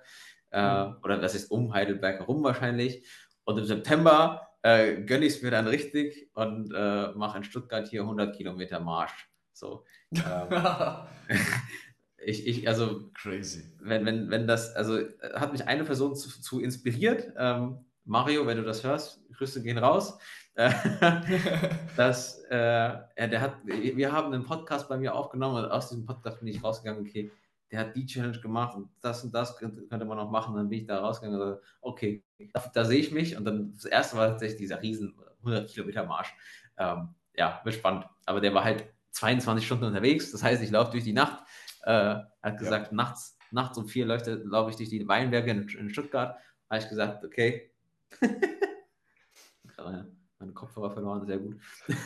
Äh, mhm. Oder das ist um Heidelberg herum wahrscheinlich. Und im September äh, gönne ich es mir dann richtig und äh, mache in Stuttgart hier 100 Kilometer Marsch. So. Ähm, ich, ich, also. Crazy. Wenn, wenn, wenn das, also hat mich eine Person zu, zu inspiriert. Ähm, Mario, wenn du das hörst, Grüße gehen raus. das, äh, ja, der hat, wir haben einen Podcast bei mir aufgenommen und aus diesem Podcast bin ich rausgegangen, okay, der hat die Challenge gemacht und das und das könnte, könnte man noch machen. Dann bin ich da rausgegangen und gesagt, okay, da, da, sehe ich mich. Und dann das erste war tatsächlich dieser riesen 100 Kilometer Marsch. Ähm, ja, wird spannend. Aber der war halt 22 Stunden unterwegs. Das heißt, ich laufe durch die Nacht. Äh, hat gesagt, ja. nachts, nachts um vier laufe ich durch die Weinberge in, in Stuttgart. Habe ich gesagt, okay. Meine Kopfhörer verloren, sehr gut.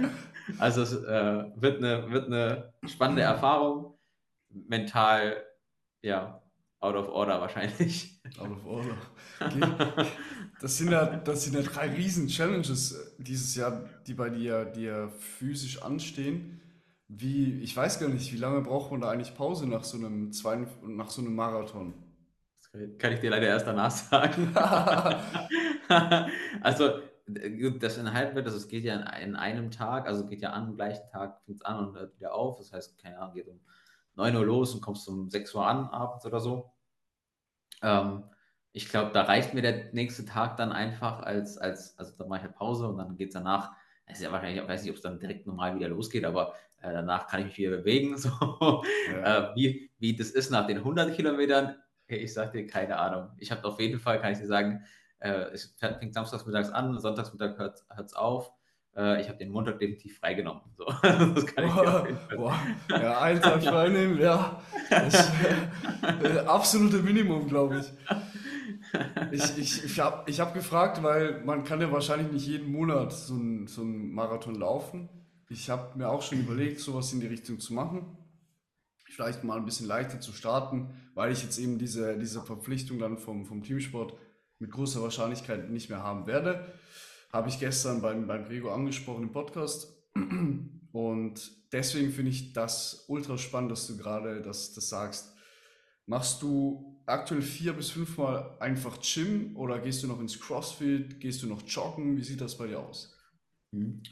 also es äh, wird, eine, wird eine spannende Erfahrung mental, ja, out of order wahrscheinlich. Out of order. Okay. Das sind ja, das sind ja drei riesen Challenges dieses Jahr, die bei dir, dir physisch anstehen. Wie, ich weiß gar nicht, wie lange braucht man da eigentlich Pause nach so einem zweiten, nach so einem Marathon? Das kann ich dir leider erst danach sagen. also, das in wird, also es geht ja in, einem Tag, also geht ja an, am gleichen Tag fängt es an und hört wieder auf. Das heißt, keine Ahnung, geht um 9 Uhr los und kommst um 6 Uhr an abends oder so. Ähm, ich glaube, da reicht mir der nächste Tag dann einfach als, als also da mache ich halt Pause und dann geht es danach, es ist ja wahrscheinlich, ich weiß nicht, ob es dann direkt normal wieder losgeht, aber äh, danach kann ich mich wieder bewegen. So. Ja. Äh, wie, wie das ist nach den 100 Kilometern, ich sage dir keine Ahnung. Ich habe auf jeden Fall, kann ich dir sagen, äh, es fängt samstags mittags an, sonntags mittags hört es auf äh, ich habe den Montag definitiv freigenommen. So. das kann ich boah, boah. Ja, einen Tag freinehmen, ja. Das äh, absolute Minimum, glaube ich. Ich, ich, ich habe ich hab gefragt, weil man kann ja wahrscheinlich nicht jeden Monat so einen so Marathon laufen. Ich habe mir auch schon überlegt, sowas in die Richtung zu machen. Vielleicht mal ein bisschen leichter zu starten, weil ich jetzt eben diese, diese Verpflichtung dann vom, vom Teamsport mit großer Wahrscheinlichkeit nicht mehr haben werde. Habe ich gestern beim, beim Gregor angesprochen im Podcast. Und deswegen finde ich das ultra spannend, dass du gerade das, das sagst. Machst du aktuell vier bis fünfmal einfach Gym oder gehst du noch ins CrossFit? Gehst du noch joggen? Wie sieht das bei dir aus?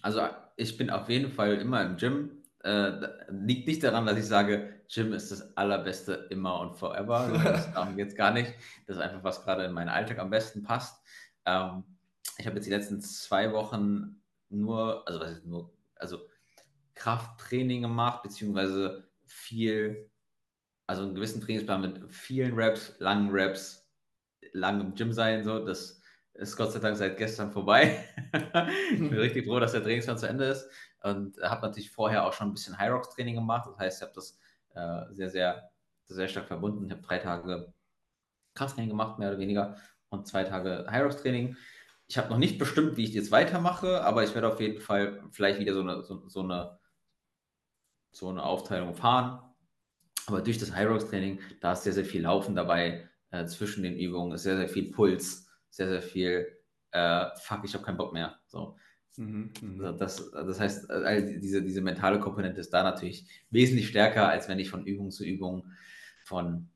Also ich bin auf jeden Fall immer im Gym. Äh, liegt nicht daran, dass ich sage, Gym ist das allerbeste immer und forever. Das darum geht es gar nicht. Das ist einfach, was gerade in meinen Alltag am besten passt. Ähm, ich habe jetzt die letzten zwei Wochen nur, also was ist nur, also Krafttraining gemacht, beziehungsweise viel, also einen gewissen Trainingsplan mit vielen Reps, langen Reps, lang im Gym sein, so, das ist Gott sei Dank seit gestern vorbei. ich bin richtig froh, dass der Trainingsplan zu Ende ist und habe natürlich vorher auch schon ein bisschen High Rocks Training gemacht, das heißt, ich habe das äh, sehr, sehr, sehr stark verbunden. Ich habe drei Tage Krafttraining gemacht, mehr oder weniger, und zwei Tage High Rocks Training ich habe noch nicht bestimmt, wie ich jetzt weitermache, aber ich werde auf jeden Fall vielleicht wieder so eine, so, so eine, so eine Aufteilung fahren. Aber durch das High Rocks Training, da ist sehr, sehr viel Laufen dabei äh, zwischen den Übungen, ist sehr, sehr viel Puls, sehr, sehr viel, äh, fuck, ich habe keinen Bock mehr. So. Mhm, also das, das heißt, diese, diese mentale Komponente ist da natürlich wesentlich stärker, als wenn ich von Übung zu Übung, von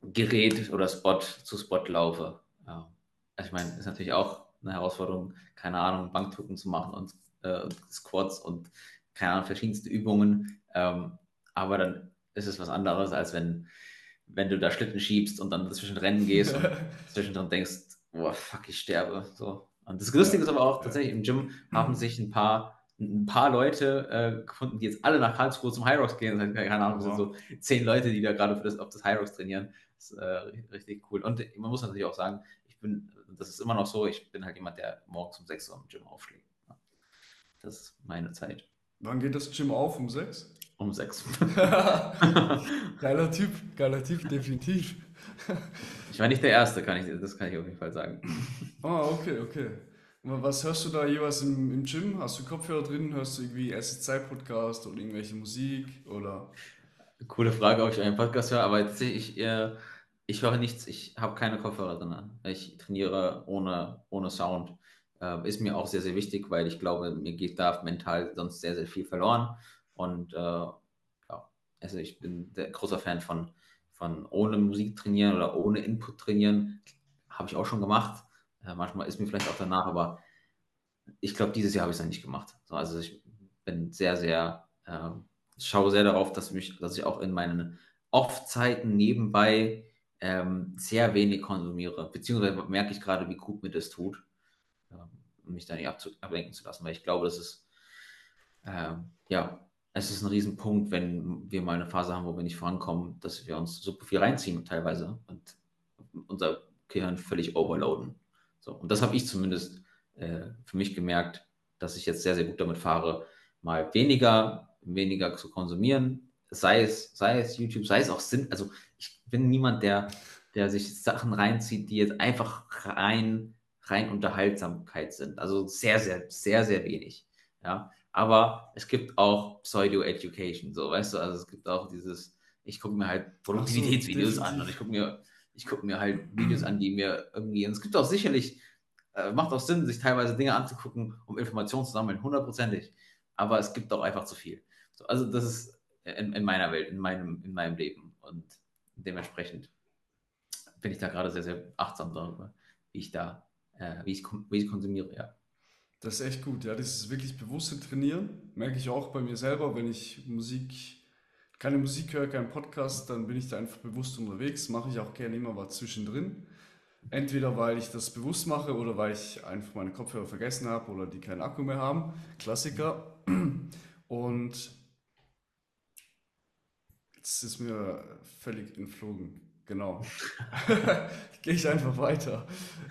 Gerät oder Spot zu Spot laufe. Ja. Also ich meine, ist natürlich auch eine Herausforderung, keine Ahnung, Bankdrücken zu machen und äh, Squats und keine Ahnung, verschiedenste Übungen. Ähm, aber dann ist es was anderes, als wenn, wenn du da Schlitten schiebst und dann zwischen Rennen gehst und zwischendrin denkst, boah, fuck, ich sterbe. So. Und das Lustige ist aber auch, tatsächlich im Gym haben sich ein paar, ein paar Leute äh, gefunden, die jetzt alle nach Karlsruhe zum High Rocks gehen. Keine Ahnung, das sind so zehn Leute, die da gerade für das, auf das High Rocks trainieren. Das ist äh, richtig cool. Und man muss natürlich auch sagen, ich bin, das ist immer noch so, ich bin halt jemand, der morgens um 6 Uhr im Gym aufschlägt. Das ist meine Zeit. Wann geht das Gym auf? Um 6? Um 6. geiler Typ, geiler Typ, definitiv. Ich war nicht der Erste, kann ich, das kann ich auf jeden Fall sagen. Ah, okay, okay. Was hörst du da jeweils im, im Gym? Hast du Kopfhörer drin? Hörst du irgendwie SSC-Podcast oder irgendwelche Musik? Oder? Coole Frage, ob ich einen Podcast höre, aber jetzt sehe ich eher, ich höre nichts, ich habe keine Kopfhörer drin. Ich trainiere ohne, ohne Sound. Äh, ist mir auch sehr, sehr wichtig, weil ich glaube, mir geht da mental sonst sehr, sehr viel verloren. Und äh, ja, also ich bin ein großer Fan von, von ohne Musik trainieren oder ohne Input trainieren. Habe ich auch schon gemacht. Äh, manchmal ist mir vielleicht auch danach, aber ich glaube, dieses Jahr habe ich es dann nicht gemacht. So, also ich bin sehr, sehr, äh, schaue sehr darauf, dass, mich, dass ich auch in meinen Off-Zeiten nebenbei ähm, sehr wenig konsumiere. Beziehungsweise merke ich gerade, wie gut mir das tut, äh, mich da nicht ablenken zu lassen, weil ich glaube, das ist, äh, ja, es ist ein Riesenpunkt, wenn wir mal eine Phase haben, wo wir nicht vorankommen, dass wir uns super viel reinziehen teilweise und unser Gehirn völlig overloaden. So, und das habe ich zumindest äh, für mich gemerkt, dass ich jetzt sehr, sehr gut damit fahre, mal weniger, weniger zu konsumieren, sei es, sei es YouTube, sei es auch Sinn. Also ich bin niemand, der, der sich Sachen reinzieht, die jetzt einfach rein, rein Unterhaltsamkeit sind. Also sehr, sehr, sehr, sehr wenig. Ja, aber es gibt auch Pseudo-Education, so, weißt du, also es gibt auch dieses, ich gucke mir halt Produktivitätsvideos so, an und ich gucke mir, ich gucke mir halt Videos an, die mir irgendwie, und es gibt auch sicherlich, äh, macht auch Sinn, sich teilweise Dinge anzugucken, um Informationen zu sammeln, hundertprozentig, aber es gibt auch einfach zu viel. So, also das ist in, in, meiner Welt, in meinem, in meinem Leben und dementsprechend bin ich da gerade sehr, sehr achtsam darüber, wie ich da, äh, wie, ich, wie ich konsumiere, ja. Das ist echt gut, ja. Das ist wirklich bewusste Trainieren. Merke ich auch bei mir selber, wenn ich Musik, keine Musik höre, keinen Podcast, dann bin ich da einfach bewusst unterwegs. Mache ich auch gerne immer was zwischendrin. Entweder weil ich das bewusst mache oder weil ich einfach meine Kopfhörer vergessen habe oder die keinen Akku mehr haben. Klassiker. Und jetzt ist mir völlig entflogen. Genau. Gehe ich einfach weiter.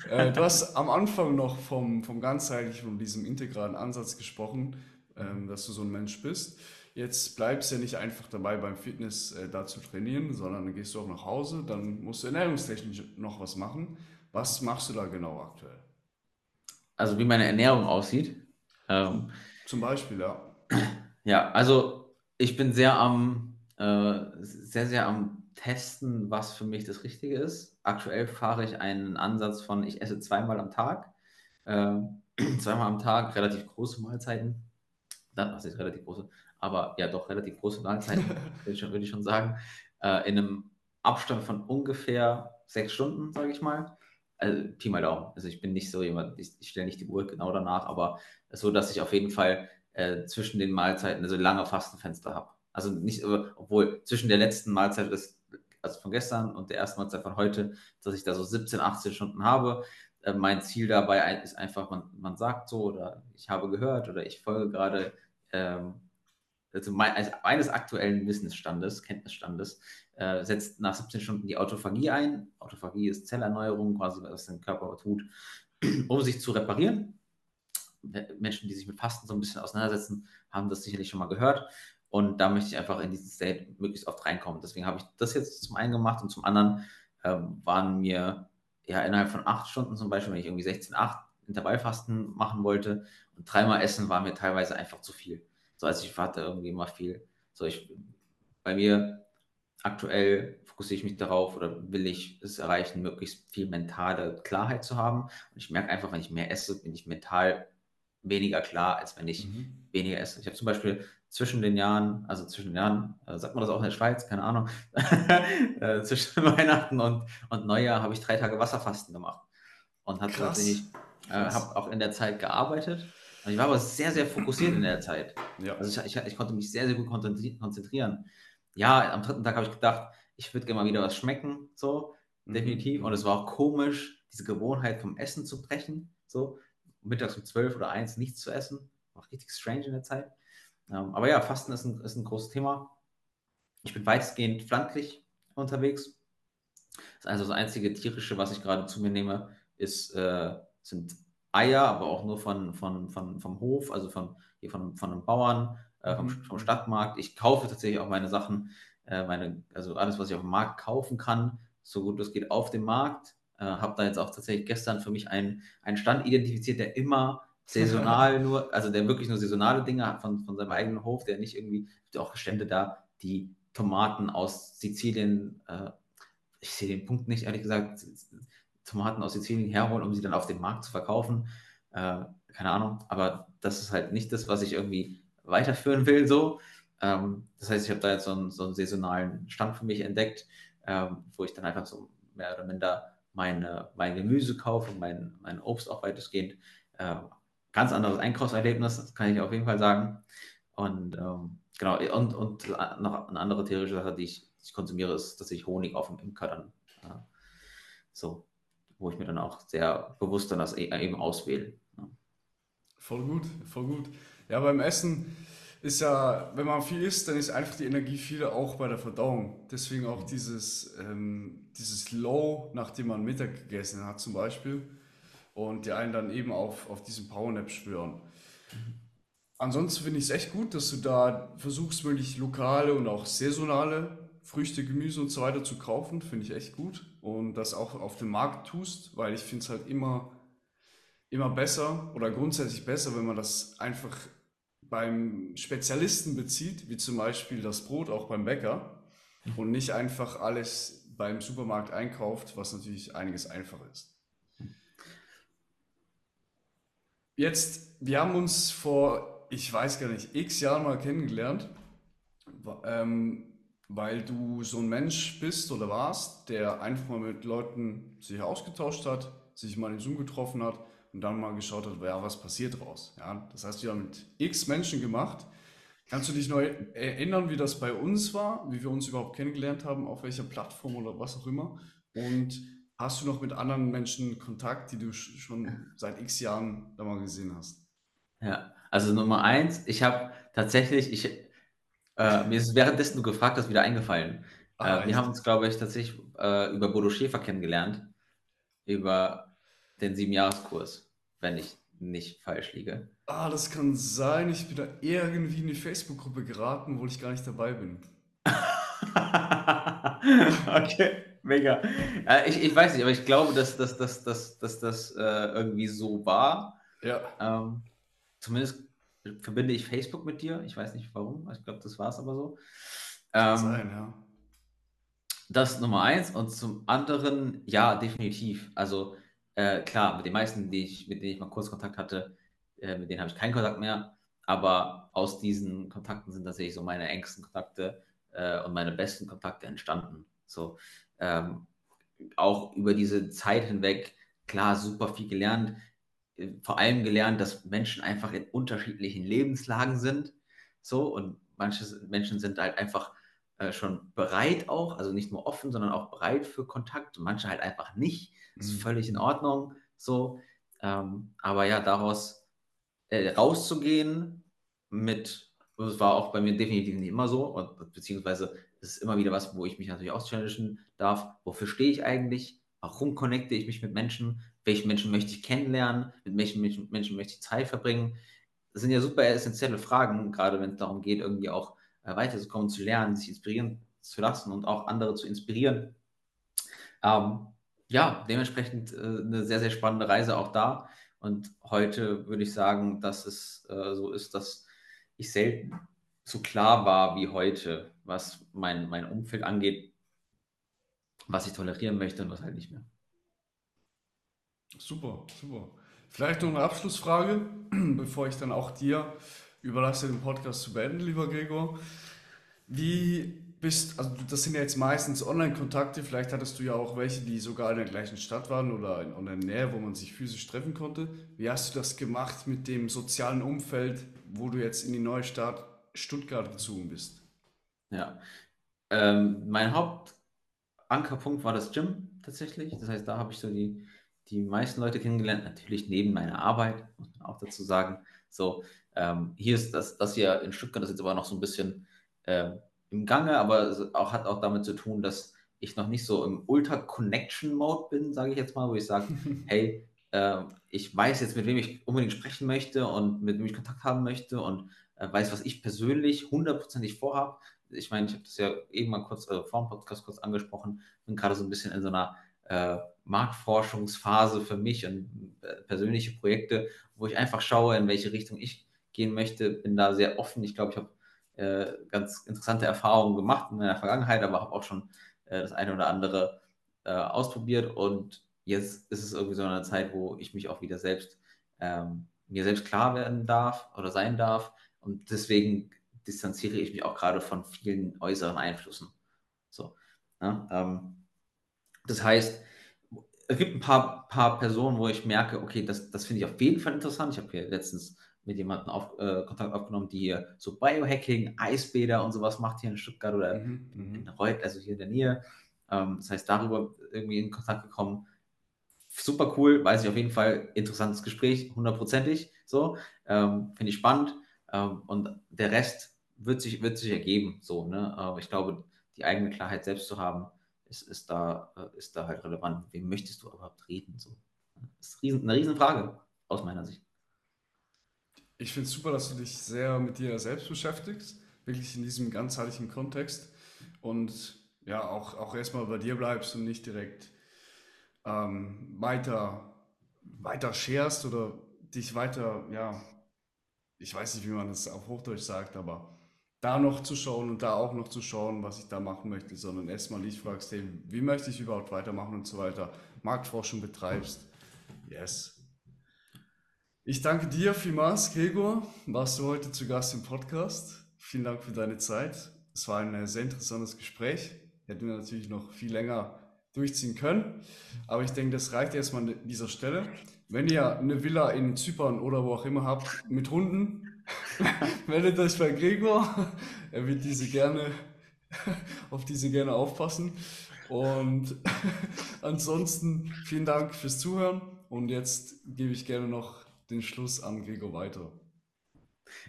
Äh, du hast am Anfang noch vom, vom ganzheitlichen, von diesem integralen Ansatz gesprochen, ähm, dass du so ein Mensch bist. Jetzt bleibst du ja nicht einfach dabei beim Fitness äh, da zu trainieren, sondern dann gehst du auch nach Hause, dann musst du ernährungstechnisch noch was machen. Was machst du da genau aktuell? Also wie meine Ernährung aussieht? Ähm, Zum Beispiel, ja. Ja, also ich bin sehr am, äh, sehr, sehr am testen, was für mich das Richtige ist. Aktuell fahre ich einen Ansatz von, ich esse zweimal am Tag. Äh, zweimal am Tag, relativ große Mahlzeiten. Dann, was ist relativ große? Aber ja, doch relativ große Mahlzeiten, würde ich, schon, würde ich schon sagen. Äh, in einem Abstand von ungefähr sechs Stunden, sage ich mal. Also, Pi mal Daumen. Also ich bin nicht so jemand, ich, ich stelle nicht die Uhr genau danach, aber so, dass ich auf jeden Fall äh, zwischen den Mahlzeiten also lange Fastenfenster habe. Also nicht, obwohl zwischen der letzten Mahlzeit ist also von gestern und der ersten Mahlzeit von heute, dass ich da so 17, 18 Stunden habe. Äh, mein Ziel dabei ist einfach, man, man sagt so oder ich habe gehört oder ich folge gerade ähm, also, mein, also eines aktuellen Wissensstandes, Kenntnisstandes, äh, setzt nach 17 Stunden die Autophagie ein. Autophagie ist Zellerneuerung, quasi was der Körper tut, um sich zu reparieren. Menschen, die sich mit Fasten so ein bisschen auseinandersetzen, haben das sicherlich schon mal gehört. Und da möchte ich einfach in diesen State möglichst oft reinkommen. Deswegen habe ich das jetzt zum einen gemacht und zum anderen ähm, waren mir ja innerhalb von acht Stunden zum Beispiel, wenn ich irgendwie 16, 8 Intervallfasten machen wollte und dreimal essen war mir teilweise einfach zu viel. So als ich warte irgendwie immer viel. So ich, bei mir aktuell fokussiere ich mich darauf oder will ich es erreichen, möglichst viel mentale Klarheit zu haben. Und ich merke einfach, wenn ich mehr esse, bin ich mental weniger klar, als wenn ich mhm. weniger esse. Ich habe zum Beispiel zwischen den Jahren, also zwischen den Jahren, äh, sagt man das auch in der Schweiz, keine Ahnung, äh, zwischen Weihnachten und, und Neujahr habe ich drei Tage Wasserfasten gemacht und habe tatsächlich, äh, habe auch in der Zeit gearbeitet. Und ich war aber sehr, sehr fokussiert in der Zeit. Ja. Also ich, ich, ich konnte mich sehr, sehr gut konzentrieren. Ja, am dritten Tag habe ich gedacht, ich würde gerne mal wieder was schmecken, so, mhm. definitiv. Und es war auch komisch, diese Gewohnheit vom Essen zu brechen, so, mittags um 12 oder 1 nichts zu essen. War richtig strange in der Zeit. Ähm, aber ja, Fasten ist ein, ist ein großes Thema. Ich bin weitestgehend pflanzlich unterwegs. Das, also das einzige tierische, was ich gerade zu mir nehme, ist, äh, sind Eier, aber auch nur von, von, von, vom Hof, also von, hier von, von einem Bauern, äh, vom, mhm. vom Stadtmarkt. Ich kaufe tatsächlich auch meine Sachen, äh, meine, also alles, was ich auf dem Markt kaufen kann, so gut es geht auf dem Markt. Äh, habe da jetzt auch tatsächlich gestern für mich einen, einen Stand identifiziert, der immer saisonal nur, also der wirklich nur saisonale Dinge hat von, von seinem eigenen Hof, der nicht irgendwie, auch Stände da, die Tomaten aus Sizilien, äh, ich sehe den Punkt nicht, ehrlich gesagt, Tomaten aus Sizilien herholen, um sie dann auf dem Markt zu verkaufen. Äh, keine Ahnung, aber das ist halt nicht das, was ich irgendwie weiterführen will, so. Ähm, das heißt, ich habe da jetzt so einen, so einen, saisonalen Stand für mich entdeckt, ähm, wo ich dann einfach so mehr oder minder meine, mein Gemüse kaufe mein, mein Obst auch weitestgehend äh, ganz anderes Einkaufserlebnis, das kann ich auf jeden Fall sagen. Und ähm, genau, und, und noch eine andere tierische Sache, die ich, ich konsumiere, ist, dass ich Honig auf dem Imker dann äh, so, wo ich mir dann auch sehr bewusst dann das e, eben auswähle. Ja. Voll gut, voll gut. Ja, beim Essen ist ja, wenn man viel isst, dann ist einfach die Energie viel auch bei der Verdauung. Deswegen auch dieses, ähm, dieses Low, nachdem man Mittag gegessen hat zum Beispiel und die einen dann eben auf, auf diesen Powernap schwören. Ansonsten finde ich es echt gut, dass du da versuchst, wirklich lokale und auch saisonale Früchte, Gemüse und so weiter zu kaufen. Finde ich echt gut. Und das auch auf dem Markt tust, weil ich finde es halt immer, immer besser oder grundsätzlich besser, wenn man das einfach beim Spezialisten bezieht, wie zum Beispiel das Brot auch beim Bäcker und nicht einfach alles beim Supermarkt einkauft, was natürlich einiges einfacher ist. Jetzt, wir haben uns vor, ich weiß gar nicht, x Jahren mal kennengelernt, ähm, weil du so ein Mensch bist oder warst, der einfach mal mit Leuten sich ausgetauscht hat, sich mal in Zoom getroffen hat und dann mal geschaut hat, ja, was passiert draus. Ja, das hast du ja mit x Menschen gemacht. Kannst du dich neu erinnern, wie das bei uns war, wie wir uns überhaupt kennengelernt haben, auf welcher Plattform oder was auch immer? Und Hast du noch mit anderen Menschen Kontakt, die du schon seit x Jahren da mal gesehen hast? Ja, also Nummer eins, ich habe tatsächlich, ich, äh, mir ist währenddessen du gefragt hast, wieder eingefallen. Ah, äh, wir haben uns, glaube ich, tatsächlich äh, über Bodo Schäfer kennengelernt, über den Siebenjahreskurs, wenn ich nicht falsch liege. Ah, das kann sein. Ich bin da irgendwie in die Facebook-Gruppe geraten, wo ich gar nicht dabei bin. okay. Mega. Äh, ich, ich weiß nicht, aber ich glaube, dass, dass, dass, dass, dass das äh, irgendwie so war. Ja. Ähm, zumindest verbinde ich Facebook mit dir. Ich weiß nicht warum. Ich glaube, das war es aber so. Ähm, sein, ja. Das Nummer eins. Und zum anderen, ja, definitiv. Also äh, klar, mit den meisten, die ich, mit denen ich mal kurz Kontakt hatte, äh, mit denen habe ich keinen Kontakt mehr. Aber aus diesen Kontakten sind tatsächlich so meine engsten Kontakte äh, und meine besten Kontakte entstanden. So, ähm, auch über diese Zeit hinweg, klar, super viel gelernt. Äh, vor allem gelernt, dass Menschen einfach in unterschiedlichen Lebenslagen sind. So, und manche Menschen sind halt einfach äh, schon bereit auch, also nicht nur offen, sondern auch bereit für Kontakt. Und manche halt einfach nicht. Das ist mhm. völlig in Ordnung. So, ähm, aber ja, daraus äh, rauszugehen mit, das war auch bei mir definitiv nicht immer so, und, beziehungsweise das ist immer wieder was, wo ich mich natürlich auschallengeen darf. Wofür stehe ich eigentlich? Warum connecte ich mich mit Menschen? Welche Menschen möchte ich kennenlernen? Mit welchen Menschen, Menschen möchte ich Zeit verbringen? Das sind ja super essentielle Fragen, gerade wenn es darum geht, irgendwie auch äh, weiterzukommen, zu lernen, sich inspirieren zu lassen und auch andere zu inspirieren. Ähm, ja, dementsprechend äh, eine sehr, sehr spannende Reise auch da. Und heute würde ich sagen, dass es äh, so ist, dass ich selten so klar war wie heute, was mein, mein Umfeld angeht, was ich tolerieren möchte und was halt nicht mehr. Super, super. Vielleicht noch eine Abschlussfrage, bevor ich dann auch dir überlasse, den Podcast zu beenden, lieber Gregor. Wie bist, also das sind ja jetzt meistens Online-Kontakte, vielleicht hattest du ja auch welche, die sogar in der gleichen Stadt waren oder in, in der Nähe, wo man sich physisch treffen konnte. Wie hast du das gemacht mit dem sozialen Umfeld, wo du jetzt in die neue Stadt Stuttgart gezogen bist? Ja, ähm, mein Hauptankerpunkt war das Gym tatsächlich. Das heißt, da habe ich so die, die meisten Leute kennengelernt, natürlich neben meiner Arbeit, muss man auch dazu sagen. So, ähm, hier ist das, das hier in Stuttgart, das ist jetzt aber noch so ein bisschen äh, im Gange, aber auch, hat auch damit zu tun, dass ich noch nicht so im Ultra-Connection-Mode bin, sage ich jetzt mal, wo ich sage, hey, äh, ich weiß jetzt, mit wem ich unbedingt sprechen möchte und mit wem ich Kontakt haben möchte und weiß, was ich persönlich hundertprozentig vorhabe. Ich meine, ich habe das ja eben mal kurz äh, vor dem Podcast kurz angesprochen, bin gerade so ein bisschen in so einer äh, Marktforschungsphase für mich und äh, persönliche Projekte, wo ich einfach schaue, in welche Richtung ich gehen möchte, bin da sehr offen. Ich glaube, ich habe äh, ganz interessante Erfahrungen gemacht in meiner Vergangenheit, aber habe auch schon äh, das eine oder andere äh, ausprobiert und jetzt ist es irgendwie so eine Zeit, wo ich mich auch wieder selbst ähm, mir selbst klar werden darf oder sein darf und deswegen distanziere ich mich auch gerade von vielen äußeren Einflüssen. So, ja, ähm, das heißt, es gibt ein paar, paar Personen, wo ich merke, okay, das, das finde ich auf jeden Fall interessant. Ich habe hier letztens mit jemandem auf, äh, Kontakt aufgenommen, die hier so Biohacking, Eisbäder und sowas macht hier in Stuttgart oder mhm. in Reut, also hier in der Nähe. Ähm, das heißt, darüber irgendwie in Kontakt gekommen. Super cool, weiß ich auf jeden Fall, interessantes Gespräch, hundertprozentig so. Ähm, Finde ich spannend. Ähm, und der Rest wird sich, wird sich ergeben, so, ne? Aber ich glaube, die eigene Klarheit selbst zu haben, ist, ist, da, äh, ist da halt relevant. Wem möchtest du überhaupt reden? So. Das ist eine Riesenfrage aus meiner Sicht. Ich finde es super, dass du dich sehr mit dir selbst beschäftigst, wirklich in diesem ganzheitlichen Kontext und ja, auch, auch erstmal bei dir bleibst und nicht direkt ähm, weiter, weiter scherst oder dich weiter, ja, ich weiß nicht, wie man das auf Hochdeutsch sagt, aber da noch zu schauen und da auch noch zu schauen, was ich da machen möchte, sondern erstmal nicht fragst, hey, wie möchte ich überhaupt weitermachen und so weiter, Marktforschung betreibst. Yes, ich danke dir vielmals, Gregor. Warst du heute zu Gast im Podcast. Vielen Dank für deine Zeit. Es war ein sehr interessantes Gespräch. Hätten wir natürlich noch viel länger durchziehen können. Aber ich denke, das reicht erstmal an dieser Stelle. Wenn ihr eine Villa in Zypern oder wo auch immer habt mit Hunden, meldet euch bei Gregor. Er wird diese gerne, auf diese gerne aufpassen. Und ansonsten vielen Dank fürs Zuhören. Und jetzt gebe ich gerne noch den Schluss an Gregor weiter.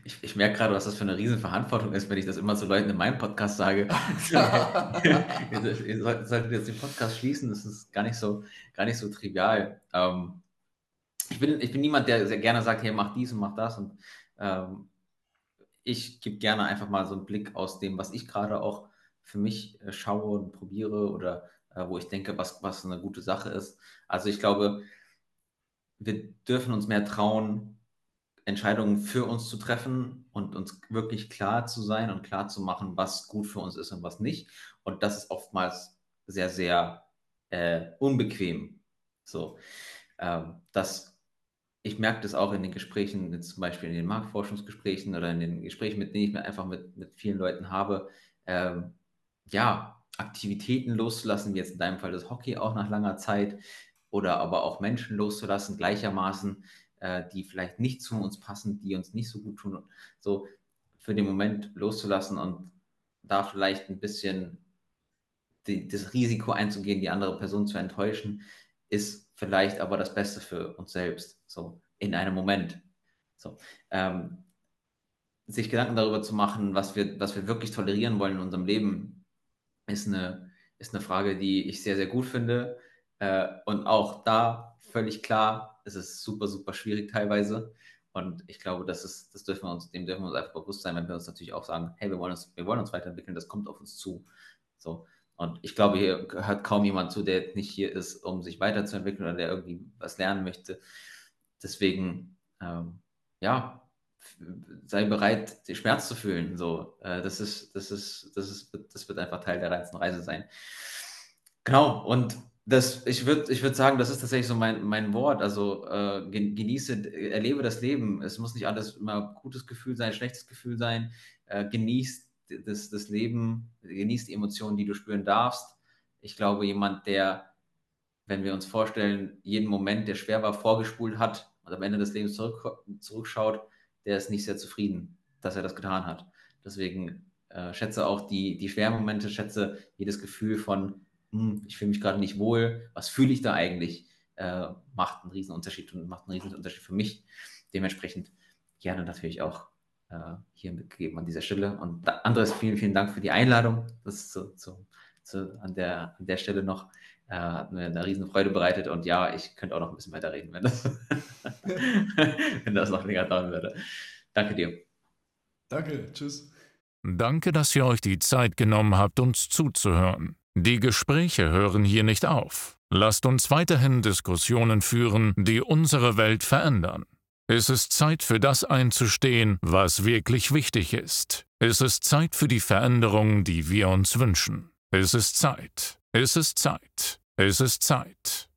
Ich, ich merke gerade, was das für eine riesen Verantwortung ist, wenn ich das immer zu Leuten in meinem Podcast sage. ihr solltet jetzt den Podcast schließen, das ist gar nicht so, gar nicht so trivial. Ähm, ich, bin, ich bin niemand, der sehr gerne sagt, hey, mach dies und mach das. Und ähm, ich gebe gerne einfach mal so einen Blick aus dem, was ich gerade auch für mich äh, schaue und probiere oder äh, wo ich denke, was, was eine gute Sache ist. Also ich glaube, wir dürfen uns mehr trauen, Entscheidungen für uns zu treffen und uns wirklich klar zu sein und klar zu machen, was gut für uns ist und was nicht. Und das ist oftmals sehr, sehr äh, unbequem. So, ähm, dass ich merke das auch in den Gesprächen, zum Beispiel in den Marktforschungsgesprächen oder in den Gesprächen, mit denen ich mir einfach mit, mit vielen Leuten habe, ähm, ja, Aktivitäten loszulassen, wie jetzt in deinem Fall das Hockey auch nach langer Zeit, oder aber auch Menschen loszulassen, gleichermaßen, äh, die vielleicht nicht zu uns passen, die uns nicht so gut tun, so für den Moment loszulassen und da vielleicht ein bisschen die, das Risiko einzugehen, die andere Person zu enttäuschen, ist vielleicht aber das Beste für uns selbst, so in einem Moment. So, ähm, sich Gedanken darüber zu machen, was wir, was wir wirklich tolerieren wollen in unserem Leben, ist eine, ist eine Frage, die ich sehr, sehr gut finde. Äh, und auch da völlig klar, es ist super, super schwierig teilweise. Und ich glaube, das ist, das dürfen wir uns, dem dürfen wir uns einfach bewusst sein, wenn wir uns natürlich auch sagen, hey, wir wollen uns, wir wollen uns weiterentwickeln, das kommt auf uns zu. So. Und ich glaube, hier gehört kaum jemand zu, der nicht hier ist, um sich weiterzuentwickeln oder der irgendwie was lernen möchte. Deswegen, ähm, ja, sei bereit, den Schmerz zu fühlen. So, äh, das ist, das ist, das ist, das wird einfach Teil der Reise sein. Genau. Und Das, ich würde ich würd sagen, das ist tatsächlich so mein, mein Wort. Also äh, genieße, erlebe das Leben. Es muss nicht alles immer gutes Gefühl sein, schlechtes Gefühl sein. Äh, genieß das, das Leben, genieß die Emotionen, die du spüren darfst. Ich glaube, jemand, der, wenn wir uns vorstellen, jeden Moment, der schwer war, vorgespult hat und am Ende des Lebens zurück, zurückschaut, der ist nicht sehr zufrieden, dass er das getan hat. Deswegen äh, schätze auch die, die schweren Momente, schätze jedes Gefühl von, hm, ich fühle mich gerade nicht wohl, was fühle ich da eigentlich, äh, macht einen riesen Unterschied und macht einen riesen Unterschied für mich. Dementsprechend gerne natürlich auch äh, hier mitgegeben an dieser Stelle. Und Andres, vielen, vielen Dank für die Einladung. Das ist zu, zu, zu, an, der, an der Stelle noch. Äh, hat mir eine riesen Freude bereitet und ja, ich könnte auch noch ein bisschen weiterreden, wenn das, wenn das noch länger dauern würde. Danke dir. Danke, tschüss. Danke, dass ihr euch die Zeit genommen habt, uns zuzuhören. Die Gespräche hören hier nicht auf. Lasst uns weiterhin Diskussionen führen, die unsere Welt verändern. Es ist Zeit für das einzustehen, was wirklich wichtig ist. Es ist Zeit für die Veränderung, die wir uns wünschen. Es ist Zeit. Es ist Zeit. Es ist Zeit.